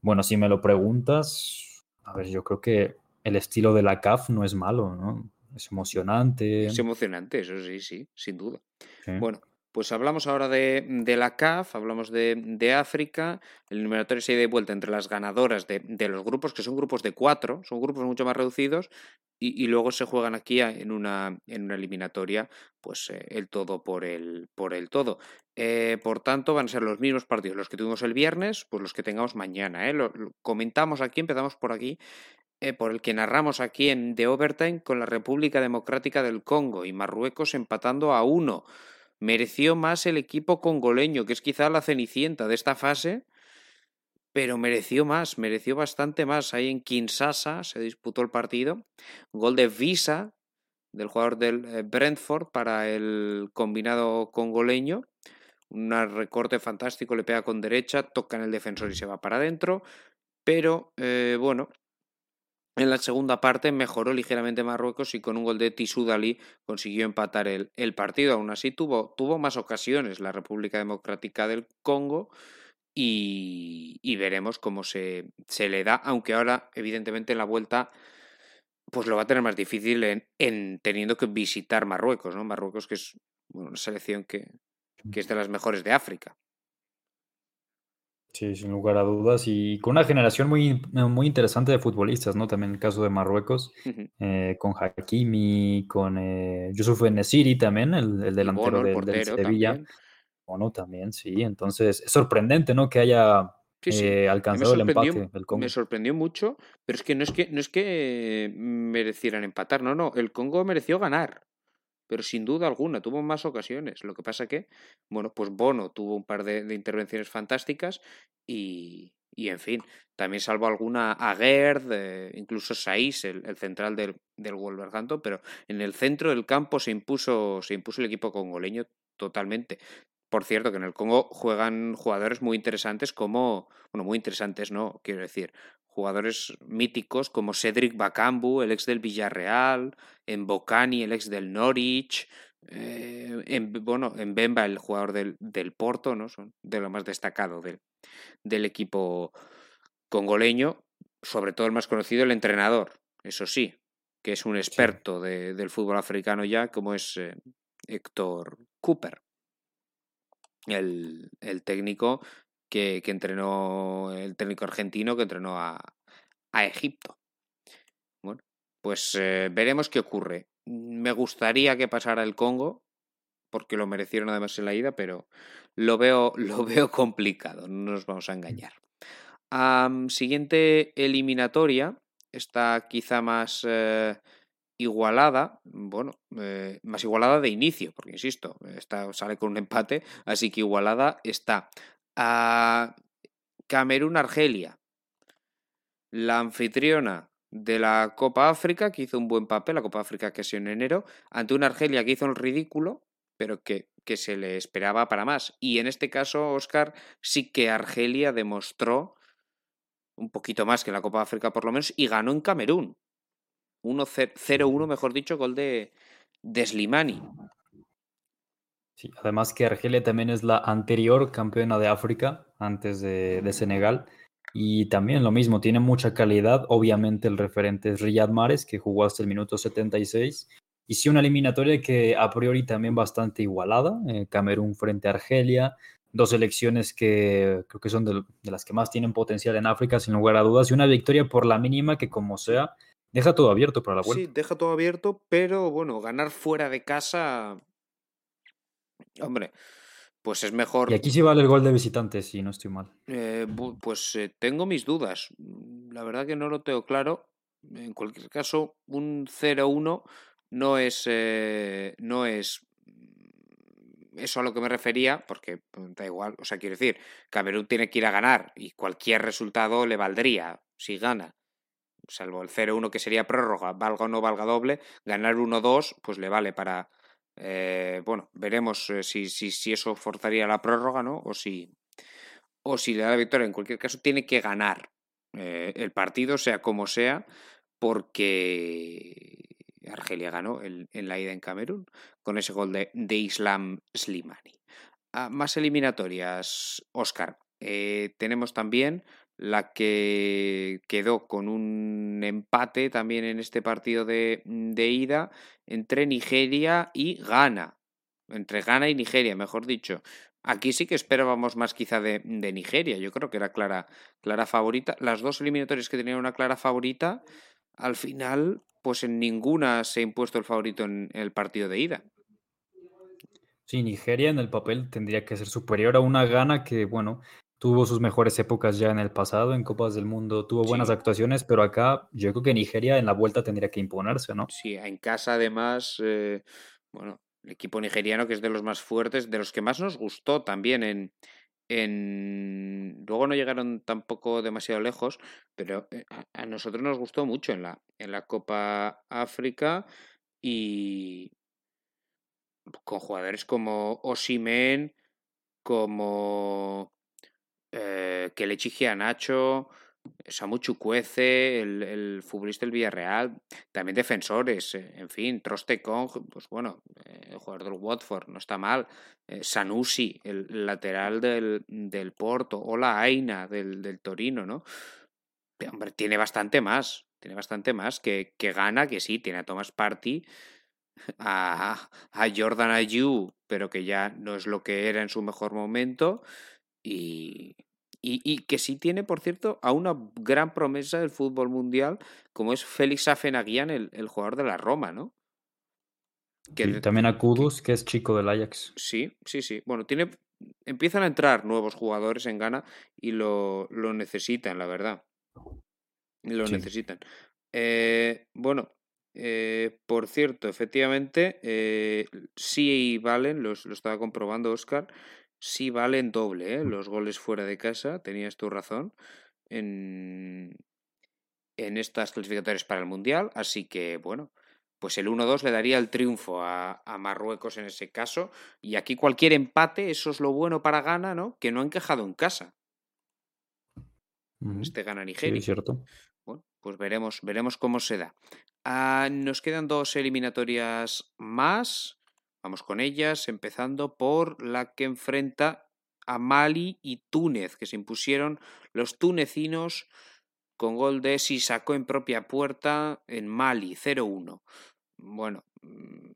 [SPEAKER 2] bueno, si me lo preguntas, a ver, yo creo que el estilo de la CAF no es malo, ¿no? Es emocionante.
[SPEAKER 1] Es emocionante, eso sí, sí, sin duda. Bueno, pues hablamos ahora de, de la CAF, hablamos de, de, África, el eliminatorio se ha de vuelta entre las ganadoras de, de, los grupos, que son grupos de cuatro, son grupos mucho más reducidos, y, y luego se juegan aquí en una, en una eliminatoria, pues eh, el todo por el, por el todo. Eh, por tanto, van a ser los mismos partidos, los que tuvimos el viernes, pues los que tengamos mañana. ¿eh? Lo, lo comentamos aquí, empezamos por aquí, eh, por el que narramos aquí en The Overtime con la República Democrática del Congo y Marruecos empatando a uno. Mereció más el equipo congoleño, que es quizá la cenicienta de esta fase, pero mereció más, mereció bastante más. Ahí en Kinshasa se disputó el partido. Gol de Visa del jugador del Brentford para el combinado congoleño un recorte fantástico, le pega con derecha, toca en el defensor y se va para adentro. Pero eh, bueno, en la segunda parte mejoró ligeramente Marruecos y con un gol de Tisudali consiguió empatar el, el, partido. Aún así tuvo, tuvo más ocasiones la República Democrática del Congo y, y veremos cómo se, se, le da, aunque ahora evidentemente en la vuelta pues lo va a tener más difícil en, en teniendo que visitar Marruecos, ¿no? Marruecos que es bueno, una selección que, que es de las mejores de África.
[SPEAKER 2] Sí, sin lugar a dudas, y con una generación muy, muy interesante de futbolistas, ¿no? También en el caso de Marruecos, uh -huh. eh, con Hakimi, con eh, Yusuf Nesiri también, el, el delantero
[SPEAKER 1] Bono, el
[SPEAKER 2] del, del Sevilla.
[SPEAKER 1] También.
[SPEAKER 2] Bueno, también, sí. Entonces, es sorprendente, ¿no? Que haya
[SPEAKER 1] Sí, sí.
[SPEAKER 2] eh, alcanzado el empate del Congo.
[SPEAKER 1] Me sorprendió mucho, pero es que no es que no es que merecieran empatar, no, no, el Congo mereció ganar pero sin duda alguna tuvo más ocasiones. Lo que pasa que, bueno, pues Bono tuvo un par de, intervenciones fantásticas y, y, en fin, también salvó alguna a Gerd, eh, incluso Saiz, el, el, central del, del Wolverhampton, pero en el centro del campo se impuso, se impuso el equipo congoleño totalmente. Por cierto, que en el Congo juegan jugadores muy interesantes como, bueno, muy interesantes, no, quiero decir, jugadores míticos como Cedric Bakambu, el ex del Villarreal, en Bocani, el ex del Norwich, eh, en, bueno, en Bemba, el jugador del, del, Porto, ¿no? Son de lo más destacado del, del equipo congoleño, sobre todo el más conocido, el entrenador, eso sí, que es un experto sí. de, del fútbol africano ya, como es eh, Héctor Cooper. El, el técnico que, entrenó el técnico argentino que entrenó a, a Egipto. Bueno, pues eh, veremos qué ocurre. Me gustaría que pasara el Congo, porque lo merecieron además en la ida, pero lo veo, lo veo complicado, no nos vamos a engañar. Siguiente eliminatoria, está quizá más eh, igualada, bueno, eh, más igualada de inicio, porque insisto, está, sale con un empate, así que igualada está a Camerún-Argelia, la anfitriona de la Copa África, que hizo un buen papel, la Copa África que se en enero, ante una Argelia que hizo el ridículo, pero que, que se le esperaba para más. Y en este caso, Oscar, sí que Argelia demostró un poquito más que la Copa África por lo menos, y ganó en Camerún. 0-1, mejor dicho, gol de, de Slimani.
[SPEAKER 2] Sí, además que Argelia también es la anterior campeona de África, antes de, de, Senegal. Y también lo mismo, tiene mucha calidad. Obviamente el referente es Riyad Mahrez, que jugó hasta el minuto 76. Y sí, una eliminatoria que a priori también bastante igualada. Eh, Camerún frente a Argelia. Dos elecciones que creo que son de, de, las que más tienen potencial en África, sin lugar a dudas. Y una victoria por la mínima que, como sea, deja todo abierto para la vuelta.
[SPEAKER 1] Sí, deja todo abierto, pero bueno, ganar fuera de casa Hombre, pues es mejor.
[SPEAKER 2] Y aquí sí vale el gol de visitante, si no estoy mal.
[SPEAKER 1] Eh, pues eh, tengo mis dudas. La verdad que no lo tengo claro. En cualquier caso, un 0-1 no es. Eh, no es. Eso a lo que me refería, porque pues, da igual, o sea, quiero decir, Camerún tiene que ir a ganar y cualquier resultado le valdría si gana. Salvo el 0-1 que sería prórroga, valga o no valga doble, ganar 1-2, pues le vale para, eh, bueno, veremos eh, si, si, si, eso forzaría la prórroga, ¿no? O si, o si le da la victoria. En cualquier caso, tiene que ganar eh, el partido, sea como sea, porque Argelia ganó el, en la ida en Camerún con ese gol de, de Islam Slimani. Ah, más eliminatorias, Oscar. Tenemos también la que quedó con un empate también en este partido de, de ida entre Nigeria y Ghana. entre Ghana y Nigeria, mejor dicho. Aquí sí que esperábamos más quizá de, Nigeria. Yo creo que era clara, clara favorita. Las dos eliminatorias que tenían una clara favorita, al final, pues en ninguna se ha impuesto el favorito en el partido de ida.
[SPEAKER 2] Sí, Nigeria en el papel tendría que ser superior a una Ghana que, bueno, tuvo sus mejores épocas ya en el pasado, en Copas del Mundo, tuvo buenas actuaciones, pero acá yo creo que Nigeria en la vuelta tendría que imponerse, ¿no?
[SPEAKER 1] Sí, en casa además, eh, bueno, el equipo nigeriano que es de los más fuertes, de los que más nos gustó también en... en... Luego no llegaron tampoco demasiado lejos, pero eh, a, nosotros nos gustó mucho en la, en la Copa África y, con jugadores como Osimen, como eh, Kelechi Nacho, Samu Chukwueze, el, futbolista del Villarreal, también defensores, eh, en fin, Troste Kong, pues bueno, eh, el jugador del Watford, no está mal, Sanusi, el lateral del, del Porto, o la Aina del, del Torino, ¿no? Pero, hombre, tiene bastante más, tiene bastante más que, que gana, que sí, tiene a Thomas Party, a, a Jordan Ayew, pero que ya no es lo que era en su mejor momento. Y, y, que sí tiene, por cierto, a una gran promesa del fútbol mundial, como es Félix Afenaguian, el, el jugador de la Roma, ¿no?
[SPEAKER 2] Que, también a Kudus, que, es chico del Ajax.
[SPEAKER 1] Sí, sí, sí. Bueno, tiene, empiezan a entrar nuevos jugadores en Ghana y lo, lo necesitan, la verdad. Lo necesitan. Eh, bueno, eh, por cierto, efectivamente, eh, sí valen, lo estaba comprobando Oscar, sí valen doble ¿eh? los goles fuera de casa, tenías tu razón, en, en estas clasificatorias para el Mundial, así que bueno, pues el 1-2 le daría el triunfo a, Marruecos en ese caso, y aquí cualquier empate, eso es lo bueno para Ghana, ¿no? Que no han quejado en casa. Este gana Nigeria.
[SPEAKER 2] Sí, cierto.
[SPEAKER 1] Bueno, pues veremos, veremos cómo se da. Ah, nos quedan dos eliminatorias más. Vamos con ellas, empezando por la que enfrenta a Mali y Túnez, que se impusieron los tunecinos con gol de sacó en propia puerta en Mali, 0-1. Bueno, mm,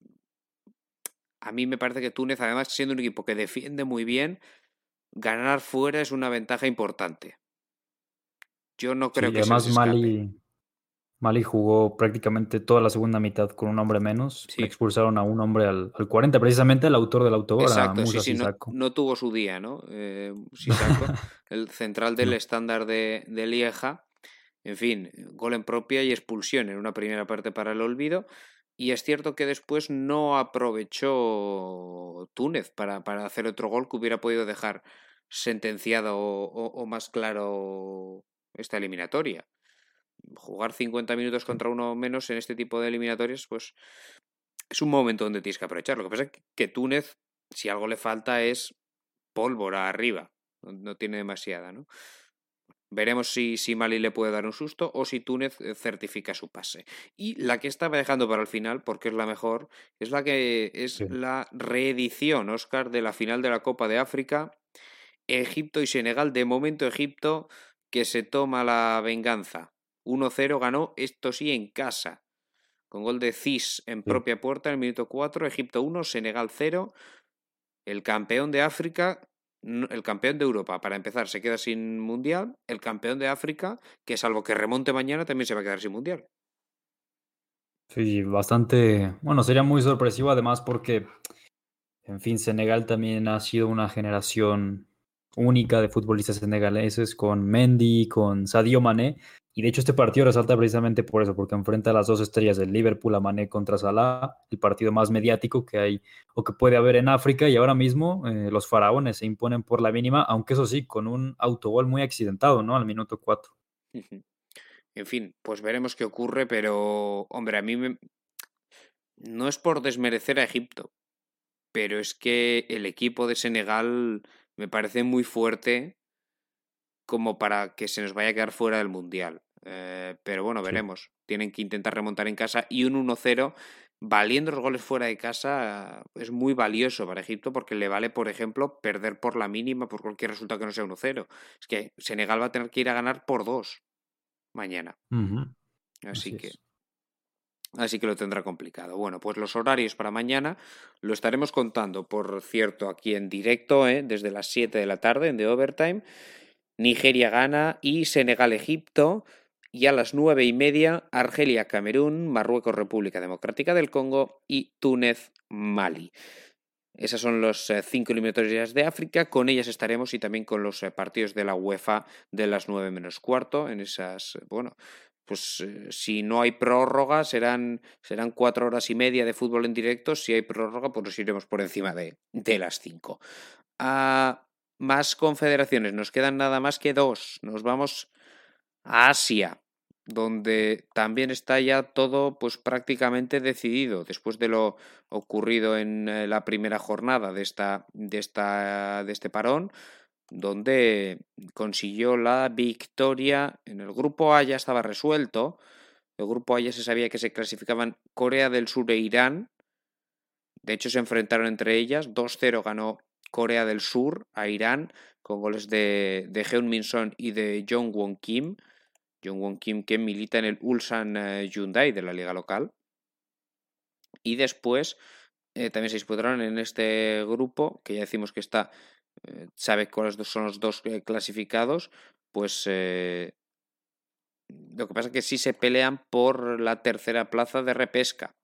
[SPEAKER 1] a mí me parece que Túnez, además siendo un equipo que defiende muy bien, ganar fuera es una ventaja importante. Yo no creo que
[SPEAKER 2] además Mali, Mali jugó prácticamente toda la segunda mitad con un hombre menos. expulsaron a un hombre al, 40, precisamente el autor del autogol.
[SPEAKER 1] Exacto, sí, sí, no, tuvo su día, ¿no? Eh, el central del estándar de, de Lieja. En fin, gol en propia y expulsión en una primera parte para el olvido. Y es cierto que después no aprovechó Túnez para, para hacer otro gol que hubiera podido dejar sentenciado o más claro esta eliminatoria jugar 50 minutos contra uno menos en este tipo de eliminatorias, pues es un momento donde tienes que aprovechar. Lo que pasa es que Túnez, si algo le falta, es pólvora arriba. No, tiene demasiada, ¿no? Veremos si, si, Mali le puede dar un susto o si Túnez eh, certifica su pase. Y la que estaba dejando para el final, porque es la mejor, es la que es la reedición, Oscar, de la final de la Copa de África. Egipto y Senegal. De momento, Egipto que se toma la venganza 1-0 ganó, esto sí, en casa. Con gol de Cis en propia puerta en el minuto 4, Egipto 1, Senegal 0. El campeón de África, el campeón de Europa, para empezar, se queda sin mundial. El campeón de África, que salvo que remonte mañana, también se va a quedar sin mundial.
[SPEAKER 2] Sí, bastante. Bueno, sería muy sorpresivo además porque, en fin, Senegal también ha sido una generación única de futbolistas senegaleses con Mendy, con Sadio Mané, y de hecho este partido resalta precisamente por eso, porque enfrenta a las dos estrellas del Liverpool, a Mané contra Salah, el partido más mediático que hay o que puede haber en África, y ahora mismo eh, los faraones se imponen por la mínima, aunque eso sí, con un autogol muy accidentado, ¿no? Al minuto 4.
[SPEAKER 1] En fin, pues veremos qué ocurre, pero hombre, a mí me... no es por desmerecer a Egipto, pero es que el equipo de Senegal me parece muy fuerte como para que se nos vaya a quedar fuera del Mundial. Eh, pero bueno, veremos. Tienen que intentar remontar en casa y un 1-0 valiendo los goles fuera de casa es muy valioso para Egipto porque le vale, por ejemplo, perder por la mínima por cualquier resultado que no sea 1-0. Es que Senegal va a tener que ir a ganar por dos mañana. Así, que Así que lo tendrá complicado. Bueno, pues los horarios para mañana lo estaremos contando, por cierto, aquí en directo, ¿eh? desde las 7 de la tarde en The Overtime. Nigeria gana y Senegal-Egipto. Y a las nueve y media, Argelia-Camerún, Marruecos-República Democrática del Congo y Túnez-Mali. Esas son los eh, cinco eliminatorias de África. Con ellas estaremos y también con los eh, partidos de la UEFA de las nueve menos cuarto. En esas, bueno, pues eh, si no hay prórroga serán, serán cuatro horas y media de fútbol en directo. Si hay prórroga, pues nos iremos por encima de, de las cinco. A más confederaciones, nos quedan nada más que dos. Nos vamos a Asia, donde también está ya todo pues prácticamente decidido después de lo ocurrido en eh, la primera jornada de esta de esta de este parón donde consiguió la victoria. En el grupo A ya estaba resuelto. El grupo A ya se sabía que se clasificaban Corea del Sur e Irán. De hecho, se enfrentaron entre ellas. 2-0 ganó Corea del Sur a Irán con goles de, de Heung Min Son y de Jong Won Kim. Jong Won Kim que milita en el Ulsan eh, Hyundai de la liga local. Y después eh, también se disputaron en este grupo, que ya decimos que está eh, sabe cuáles son los dos eh, clasificados, pues eh, lo que pasa es que sí se pelean por la tercera plaza de repesca.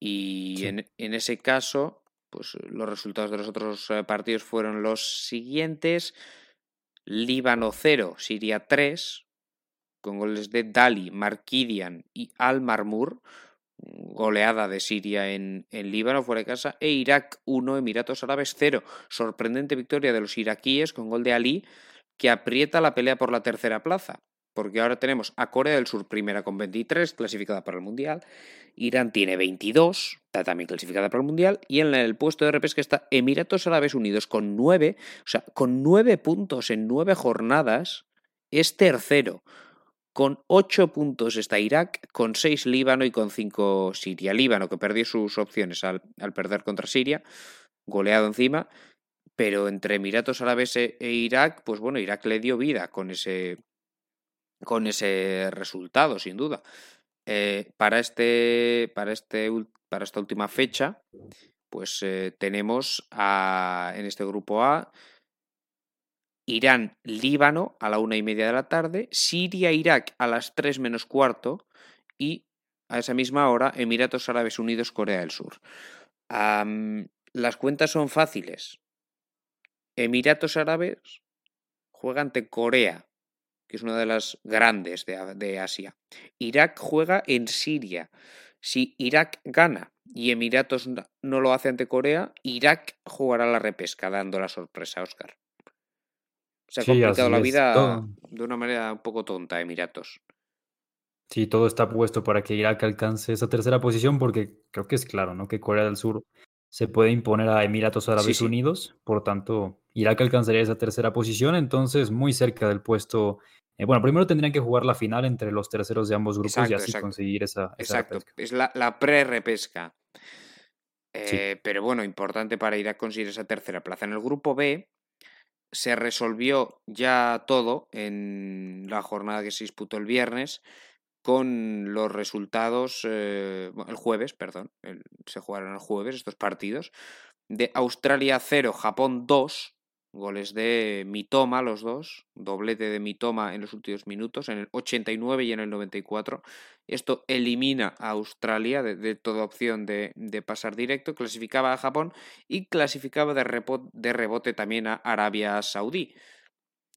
[SPEAKER 1] Y en, en, ese caso, pues los resultados de los otros partidos fueron los siguientes. Líbano 0, Siria 3, con goles de Dali, Marquidian y Al Marmur goleada de Siria en, en, Líbano fuera de casa e Irak 1, Emiratos Árabes 0. Sorprendente victoria de los iraquíes con gol de Ali que aprieta la pelea por la tercera plaza. Porque ahora tenemos a Corea del Sur primera con 23, clasificada para el Mundial. Irán tiene 22, está también clasificada para el Mundial. Y en el puesto de repesca está Emiratos Árabes Unidos con 9, o sea, con 9 puntos en 9 jornadas, es tercero. Con 8 puntos está Irak, con 6 Líbano y con 5 Siria. Líbano, que perdió sus opciones al, al, perder contra Siria, goleado encima, pero entre Emiratos Árabes e, e, Irak, pues bueno, Irak le dio vida con ese, con ese resultado, sin duda. Eh, para, este, para, este, para esta última fecha, pues eh, tenemos a, en este grupo A Irán, Líbano a la una y media de la tarde, Siria, Irak a las tres menos cuarto y a esa misma hora Emiratos Árabes Unidos, Corea del Sur. Las cuentas son fáciles. Emiratos Árabes juega ante Corea, que es una de las grandes de, de Asia. Irak juega en Siria. Si Irak gana y Emiratos no lo hace ante Corea, Irak jugará la repesca, dando la sorpresa, Oscar. Se ha sí, complicado la vida todo. de una manera un poco tonta, Emiratos.
[SPEAKER 2] Sí, todo está puesto para que Irak alcance esa tercera posición, porque creo que es claro, ¿no? Que Corea del Sur se puede imponer a Emiratos Árabes sí, sí. Unidos, por tanto, Irak alcanzaría esa tercera posición, entonces muy cerca del puesto. Eh, bueno, primero tendrían que jugar la final entre los terceros de ambos grupos
[SPEAKER 1] exacto,
[SPEAKER 2] y así
[SPEAKER 1] exacto.
[SPEAKER 2] conseguir esa. esa
[SPEAKER 1] exacto, repesca. es la, la pre-repesca. Eh, sí. Pero bueno, importante para Irak conseguir esa tercera plaza. En el grupo B, se resolvió ya todo en la jornada que se disputó el viernes con los resultados eh, el jueves, perdón, el, se jugaron el jueves estos partidos de Australia 0, Japón 2, goles de Mitoma los dos, doblete de Mitoma en los últimos minutos, en el 89 y en el 94. Esto elimina a Australia de, toda opción de, de, pasar directo, clasificaba a Japón y clasificaba de, rebote, de rebote también a Arabia Saudí,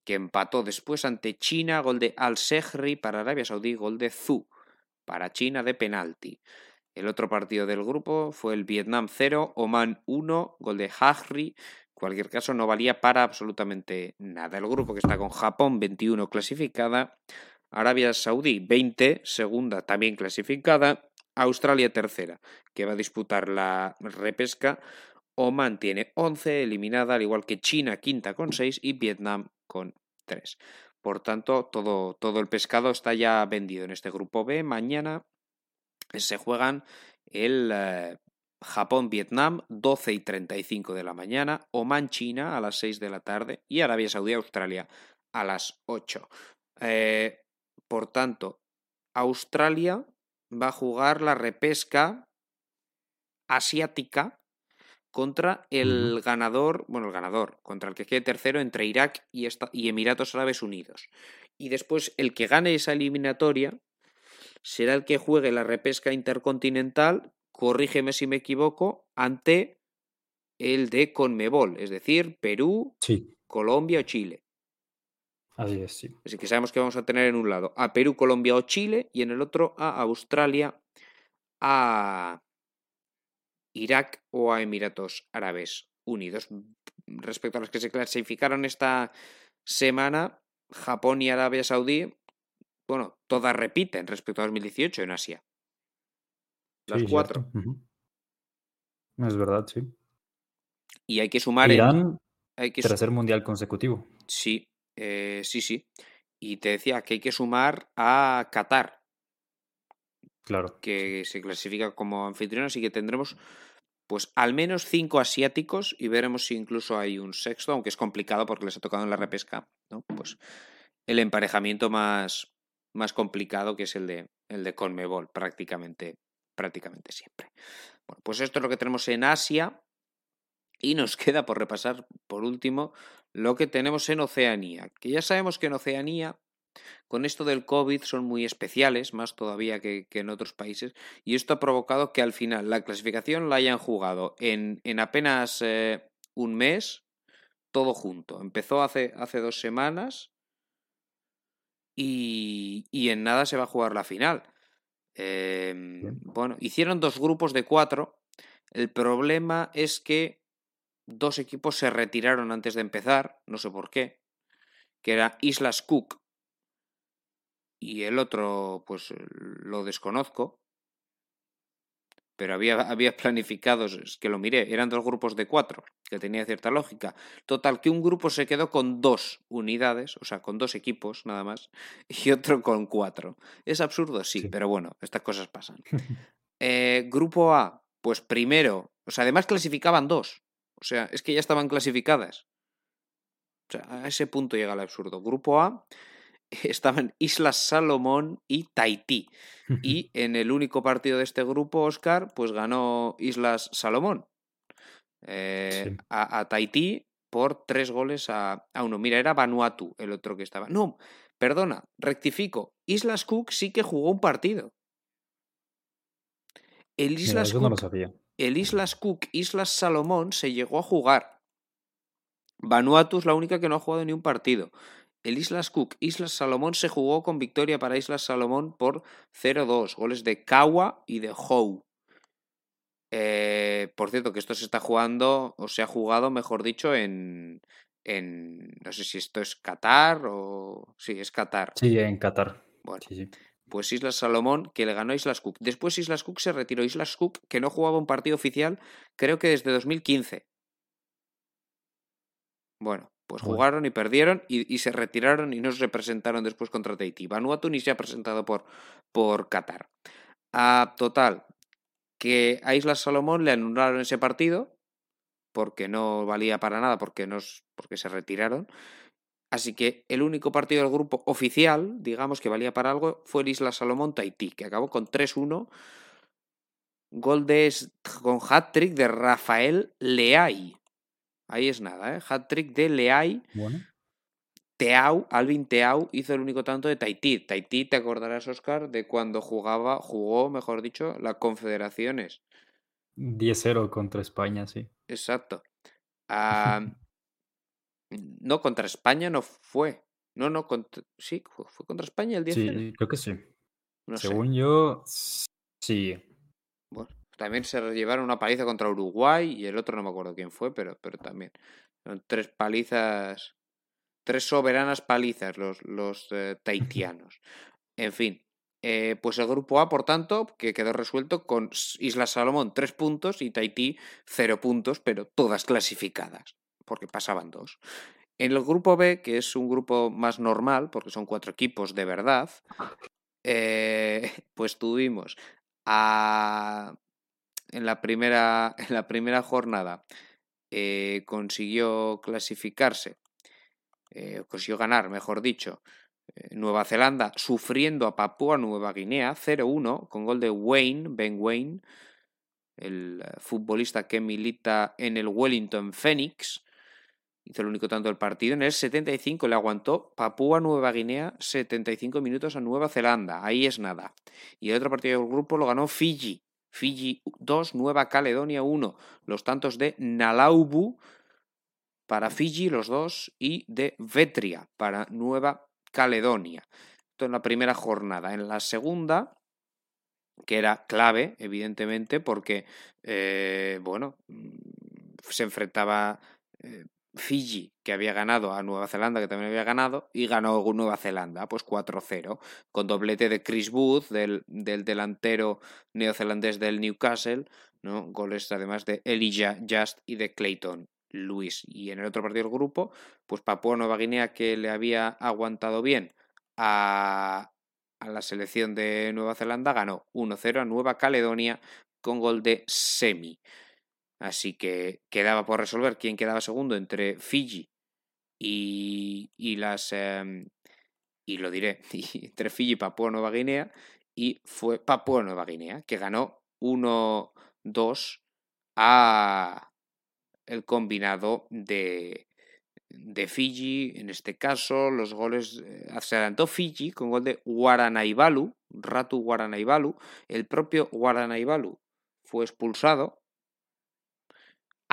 [SPEAKER 1] que empató después ante China, gol de Al-Sehri para Arabia Saudí, gol de Zhu para China de penalti. El otro partido del grupo fue el Vietnam 0, Oman 1, gol de Hajri cualquier caso no valía para absolutamente nada. El grupo que está con Japón 21 clasificada, Arabia Saudí 20 segunda también clasificada, Australia tercera que va a disputar la repesca, Oman tiene 11 eliminada al igual que China quinta con 6 y Vietnam con 3. Por tanto, todo, todo el pescado está ya vendido en este grupo B. Mañana se juegan el eh, Japón-Vietnam, 12 y 35 de la mañana, Oman-China a las 6 de la tarde y Arabia Saudí-Australia a las 8. Eh, por tanto, Australia va a jugar la repesca asiática contra el ganador, bueno, el ganador, contra el que quede tercero entre Irak y, y Emiratos Árabes Unidos. Y después el que gane esa eliminatoria será el que juegue la repesca intercontinental, corrígeme si me equivoco, ante el de Conmebol, es decir, Perú, Colombia o Chile.
[SPEAKER 2] Así es, sí.
[SPEAKER 1] Así que sabemos que vamos a tener en un lado a Perú, Colombia o Chile y en el otro a Australia, a Irak o a Emiratos Árabes Unidos. Respecto a los que se clasificaron esta semana, Japón y Arabia Saudí, bueno, todas repiten respecto a 2018 en Asia. Las cuatro.
[SPEAKER 2] Es verdad, sí.
[SPEAKER 1] Y hay que sumar.
[SPEAKER 2] Irán, hay que tercer mundial consecutivo.
[SPEAKER 1] Sí, eh, sí, sí. Y te decía que hay que sumar a Qatar.
[SPEAKER 2] Claro.
[SPEAKER 1] Que se clasifica como anfitrión, así que tendremos pues al menos cinco asiáticos y veremos si incluso hay un sexto, aunque es complicado porque les ha tocado en la repesca, ¿no? Pues el emparejamiento más, más complicado que es el de, el de Conmebol, prácticamente, prácticamente siempre. Bueno, pues esto es lo que tenemos en Asia y nos queda por repasar, por último, lo que tenemos en Oceanía, que ya sabemos que en Oceanía, con esto del COVID, son muy especiales, más todavía que, en otros países, y esto ha provocado que al final la clasificación la hayan jugado en, en apenas eh, un mes, todo junto. Empezó hace, hace dos semanas y, y, en nada se va a jugar la final. Em, bueno, hicieron dos grupos de cuatro. El problema es que dos equipos se retiraron antes de empezar, no sé por qué, que era Islas Cook y el otro, pues lo desconozco, pero había, había planificados, es que lo miré, eran dos grupos de cuatro, que tenía cierta lógica. Total, que un grupo se quedó con dos unidades, o sea, con dos equipos nada más, y otro con cuatro. Es absurdo, sí, pero bueno, estas cosas pasan. Eh, grupo A, pues primero, o sea, además clasificaban dos. O sea, es que ya estaban clasificadas. O sea, a ese punto llega el absurdo. Grupo A estaban Islas Salomón y Tahití. Y en el único partido de este grupo, Oscar, pues ganó Islas Salomón. Eh, a, Tahití por tres goles a, uno. Mira, era Vanuatu el otro que estaba. No, perdona, rectifico. Islas Cook sí que jugó un partido. El Islas
[SPEAKER 2] Cook, no
[SPEAKER 1] el Islas Cook, Islas Salomón se llegó a jugar. Vanuatu es la única que no ha jugado ni un partido. El Islas Cook, Islas Salomón se jugó con victoria para Islas Salomón por 0-2, goles de Kawa y de Hou. Eh, por cierto, que esto se está jugando, o se ha jugado, mejor dicho, en, en. No sé si esto es Qatar o. Sí, es Qatar.
[SPEAKER 2] Sí, en Qatar.
[SPEAKER 1] Bueno,
[SPEAKER 2] sí, sí
[SPEAKER 1] pues Islas Salomón, que le ganó a Islas Cook. Después Islas Cook se retiró. Islas Cook, que no jugaba un partido oficial, creo que desde 2015. Bueno, pues jugaron y perdieron y, se retiraron y no se representaron después contra Tahití. Vanuatu ni se ha presentado por, por Qatar. A total, que a Islas Salomón le anularon ese partido porque no valía para nada, porque, nos, porque se retiraron. Así que el único partido del grupo oficial, digamos que valía para algo, fue el Isla Salomón Tahití, que acabó con 3-1. Gol de, con hat-trick de Rafael Leay. Ahí es nada, ¿eh? Hat-trick de Leay.
[SPEAKER 2] Bueno.
[SPEAKER 1] Teau, Alvin Teau hizo el único tanto de Tahití. Tahití, te acordarás, Oscar, de cuando jugaba, jugó, mejor dicho, las confederaciones.
[SPEAKER 2] 10-0 contra España, sí.
[SPEAKER 1] Exacto. Ah, no, contra España no fue. No, no, sí, fue contra España el 10
[SPEAKER 2] Sí, creo que sí. Según yo, sí.
[SPEAKER 1] También se llevaron una paliza contra Uruguay y el otro no me acuerdo quién fue, pero, pero también. Son tres palizas, tres soberanas palizas los, los eh, taitianos. en fin, eh, pues el grupo A, por tanto, que quedó resuelto con Isla Salomón tres puntos y Tahití cero puntos, pero todas clasificadas porque pasaban dos. En el grupo B, que es un grupo más normal, porque son cuatro equipos de verdad, eh, pues tuvimos a, en, la primera, en la primera jornada eh, consiguió clasificarse, eh, consiguió ganar, mejor dicho, Eh, Nueva Zelanda sufriendo a Papúa Nueva Guinea 0-1 con gol de Wayne, Ben Wayne, el futbolista que milita en el Wellington Phoenix. Hizo el único tanto del partido. En el 75 le aguantó Papúa Nueva Guinea 75 minutos a Nueva Zelanda. Ahí es nada. Y el otro partido del grupo lo ganó Fiji. Fiji 2, Nueva Caledonia 1. Los tantos de Nalaubu para Fiji, los dos, y de Vetria para Nueva Caledonia. Esto en la primera jornada. En la segunda, que era clave, evidentemente, porque, eh, bueno, mm, se enfrentaba eh, Fiji, que había ganado a Nueva Zelanda, que también había ganado, y ganó Nueva Zelanda, pues 4-0, con doblete de Chris Booth, del, del, delantero neozelandés del Newcastle, ¿no? goles además de Elijah Just y de Clayton Lewis. Y en el otro partido del grupo, pues Papua Nueva Guinea, que le había aguantado bien a, a la selección de Nueva Zelanda, ganó 1-0 a Nueva Caledonia con gol de Semi. Así que quedaba por resolver quién quedaba segundo entre Fiji y, y las. Eh, y lo diré, entre Fiji y Papua Nueva Guinea. Y fue Papua Nueva Guinea, que ganó 1-2 a el combinado de, de Fiji, en este caso, los goles eh, se adelantó Fiji con gol de Guaranaibalu, Ratu Guaranaibalu, el propio Guaranaibalu fue expulsado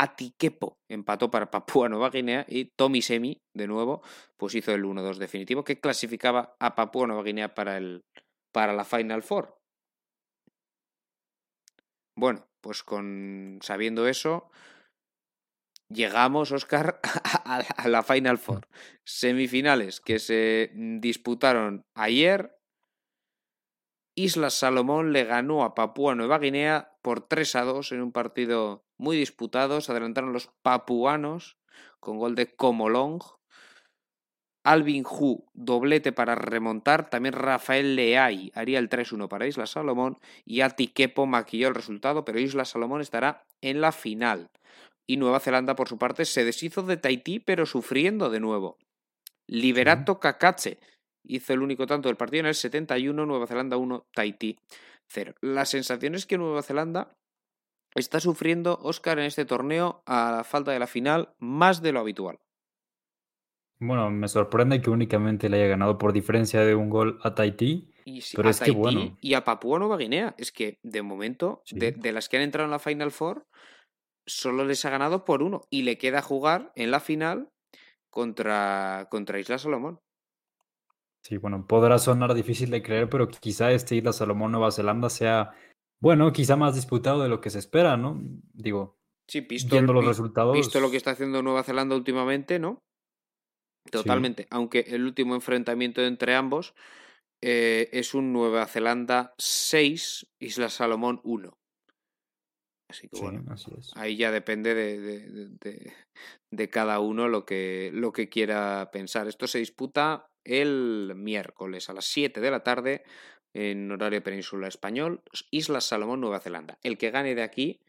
[SPEAKER 1] Atiquepo empató para Papúa Nueva Guinea y Tommy Semi, de nuevo, pues hizo el 1-2 definitivo que clasificaba a Papúa Nueva Guinea para, el, para la Final Four. Bueno, pues con sabiendo eso, llegamos, Oscar, a la Final Four. Semifinales que se disputaron ayer. Islas Salomón le ganó a Papúa Nueva Guinea por 3 a 2 en un partido muy disputados. Adelantaron los papuanos con gol de Comolong. Alvin Hu, doblete para remontar. También Rafael Leay haría el 3-1 para Isla Salomón. Y Atiquepo maquilló el resultado, pero Isla Salomón estará en la final. Y Nueva Zelanda, por su parte, se deshizo de Tahití, pero sufriendo de nuevo. Liberato Kakache hizo el único tanto del partido en el 71, Nueva Zelanda 1, Tahití 0. La sensación es que Nueva Zelanda está sufriendo Oscar en este torneo a la falta de la final más de lo habitual.
[SPEAKER 2] Bueno, me sorprende que únicamente le haya ganado por diferencia de un gol a Tahití.
[SPEAKER 1] Y,
[SPEAKER 2] pero
[SPEAKER 1] a
[SPEAKER 2] es
[SPEAKER 1] Tahití
[SPEAKER 2] que bueno.
[SPEAKER 1] y a Papúa Nueva Guinea. Es que de momento,
[SPEAKER 2] Sí.
[SPEAKER 1] de, de las que han entrado en la Final Four, solo les ha ganado por uno. Y le queda jugar en la final contra, contra Isla Salomón.
[SPEAKER 2] Sí, bueno, podrá sonar difícil de creer, pero quizá este Isla Salomón Nueva Zelanda sea, bueno, quizá más disputado de lo que se espera, ¿no? Digo,
[SPEAKER 1] Sí, visto,
[SPEAKER 2] viendo los
[SPEAKER 1] vi-
[SPEAKER 2] resultados.
[SPEAKER 1] visto lo que está haciendo Nueva Zelanda últimamente, ¿no? Totalmente. Aunque el último enfrentamiento entre ambos eh, es un Nueva Zelanda 6, Isla Salomón 1. Así que
[SPEAKER 2] Sí,
[SPEAKER 1] bueno,
[SPEAKER 2] así es.
[SPEAKER 1] ahí ya depende de, de- de- de- de cada uno lo que, lo que quiera pensar. Esto se disputa el miércoles a las 7 de la tarde en horario península español, Islas Salomón, Nueva Zelanda. El que gane de aquí,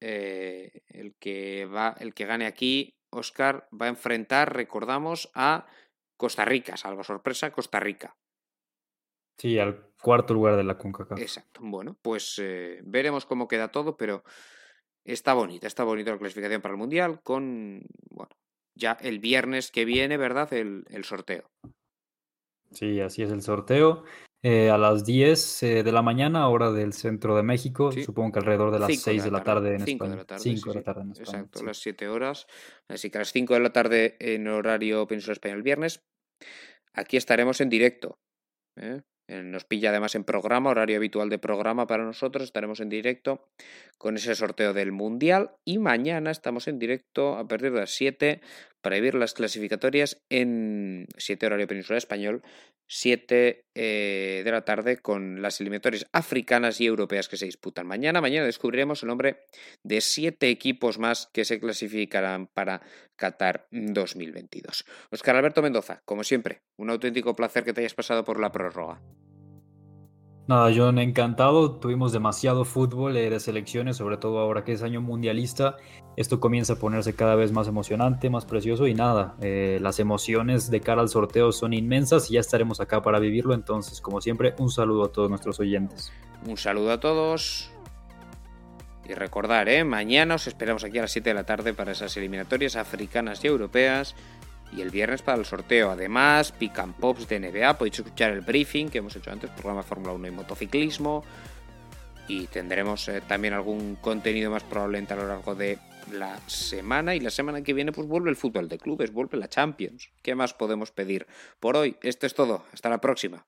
[SPEAKER 1] eh, el, que va, el que gane aquí, Oscar, va a enfrentar, recordamos, a Costa Rica, salvo sorpresa, Costa Rica.
[SPEAKER 2] Sí, al cuarto lugar de la CONCACAF.
[SPEAKER 1] Exacto. Bueno, pues eh, veremos cómo queda todo, pero está bonita, está bonita la clasificación para el Mundial con, bueno, ya el viernes que viene, ¿verdad? El, el sorteo.
[SPEAKER 2] Sí, así es el sorteo. Eh, a las 10 eh, de la mañana, hora del centro de México,
[SPEAKER 1] Sí.
[SPEAKER 2] supongo que alrededor de las
[SPEAKER 1] Cinco
[SPEAKER 2] 6 de la tarde en España.
[SPEAKER 1] de la tarde,
[SPEAKER 2] 5
[SPEAKER 1] sí,
[SPEAKER 2] de la tarde en España.
[SPEAKER 1] Exacto,
[SPEAKER 2] sí.
[SPEAKER 1] las 7 horas. Así que a las 5 de la tarde en horario península español el viernes. Aquí estaremos en directo. Eh, Nos pilla además en programa, horario habitual de programa para nosotros. Estaremos en directo con ese sorteo del Mundial. Y mañana estamos en directo a partir de las 7 para vivir las clasificatorias en 7 horario península español, 7 eh, de la tarde con las eliminatorias africanas y europeas que se disputan mañana. Mañana descubriremos el nombre de 7 equipos más que se clasificarán para Qatar 2022. Oscar Alberto Mendoza, como siempre, un auténtico placer que te hayas pasado por la prórroga.
[SPEAKER 2] Nada, John, encantado. Tuvimos demasiado fútbol eh, de selecciones, sobre todo ahora que es año mundialista. Esto comienza a ponerse cada vez más emocionante, más precioso y nada, eh, las emociones de cara al sorteo son inmensas y ya estaremos acá para vivirlo. Entonces, como siempre, un saludo a todos nuestros oyentes.
[SPEAKER 1] Un saludo a todos. Y recordar, ¿eh? mañana os esperamos aquí a las 7 de la tarde para esas eliminatorias africanas y europeas y el viernes para el sorteo. Además, pick and pops de NBA, podéis escuchar el briefing que hemos hecho antes, programa Fórmula 1 y motociclismo. Y tendremos eh, también algún contenido más probablemente a lo largo de la semana. Y la semana que viene, pues vuelve el fútbol de clubes, vuelve la Champions. ¿Qué más podemos pedir? Por hoy, esto es todo. Hasta la próxima.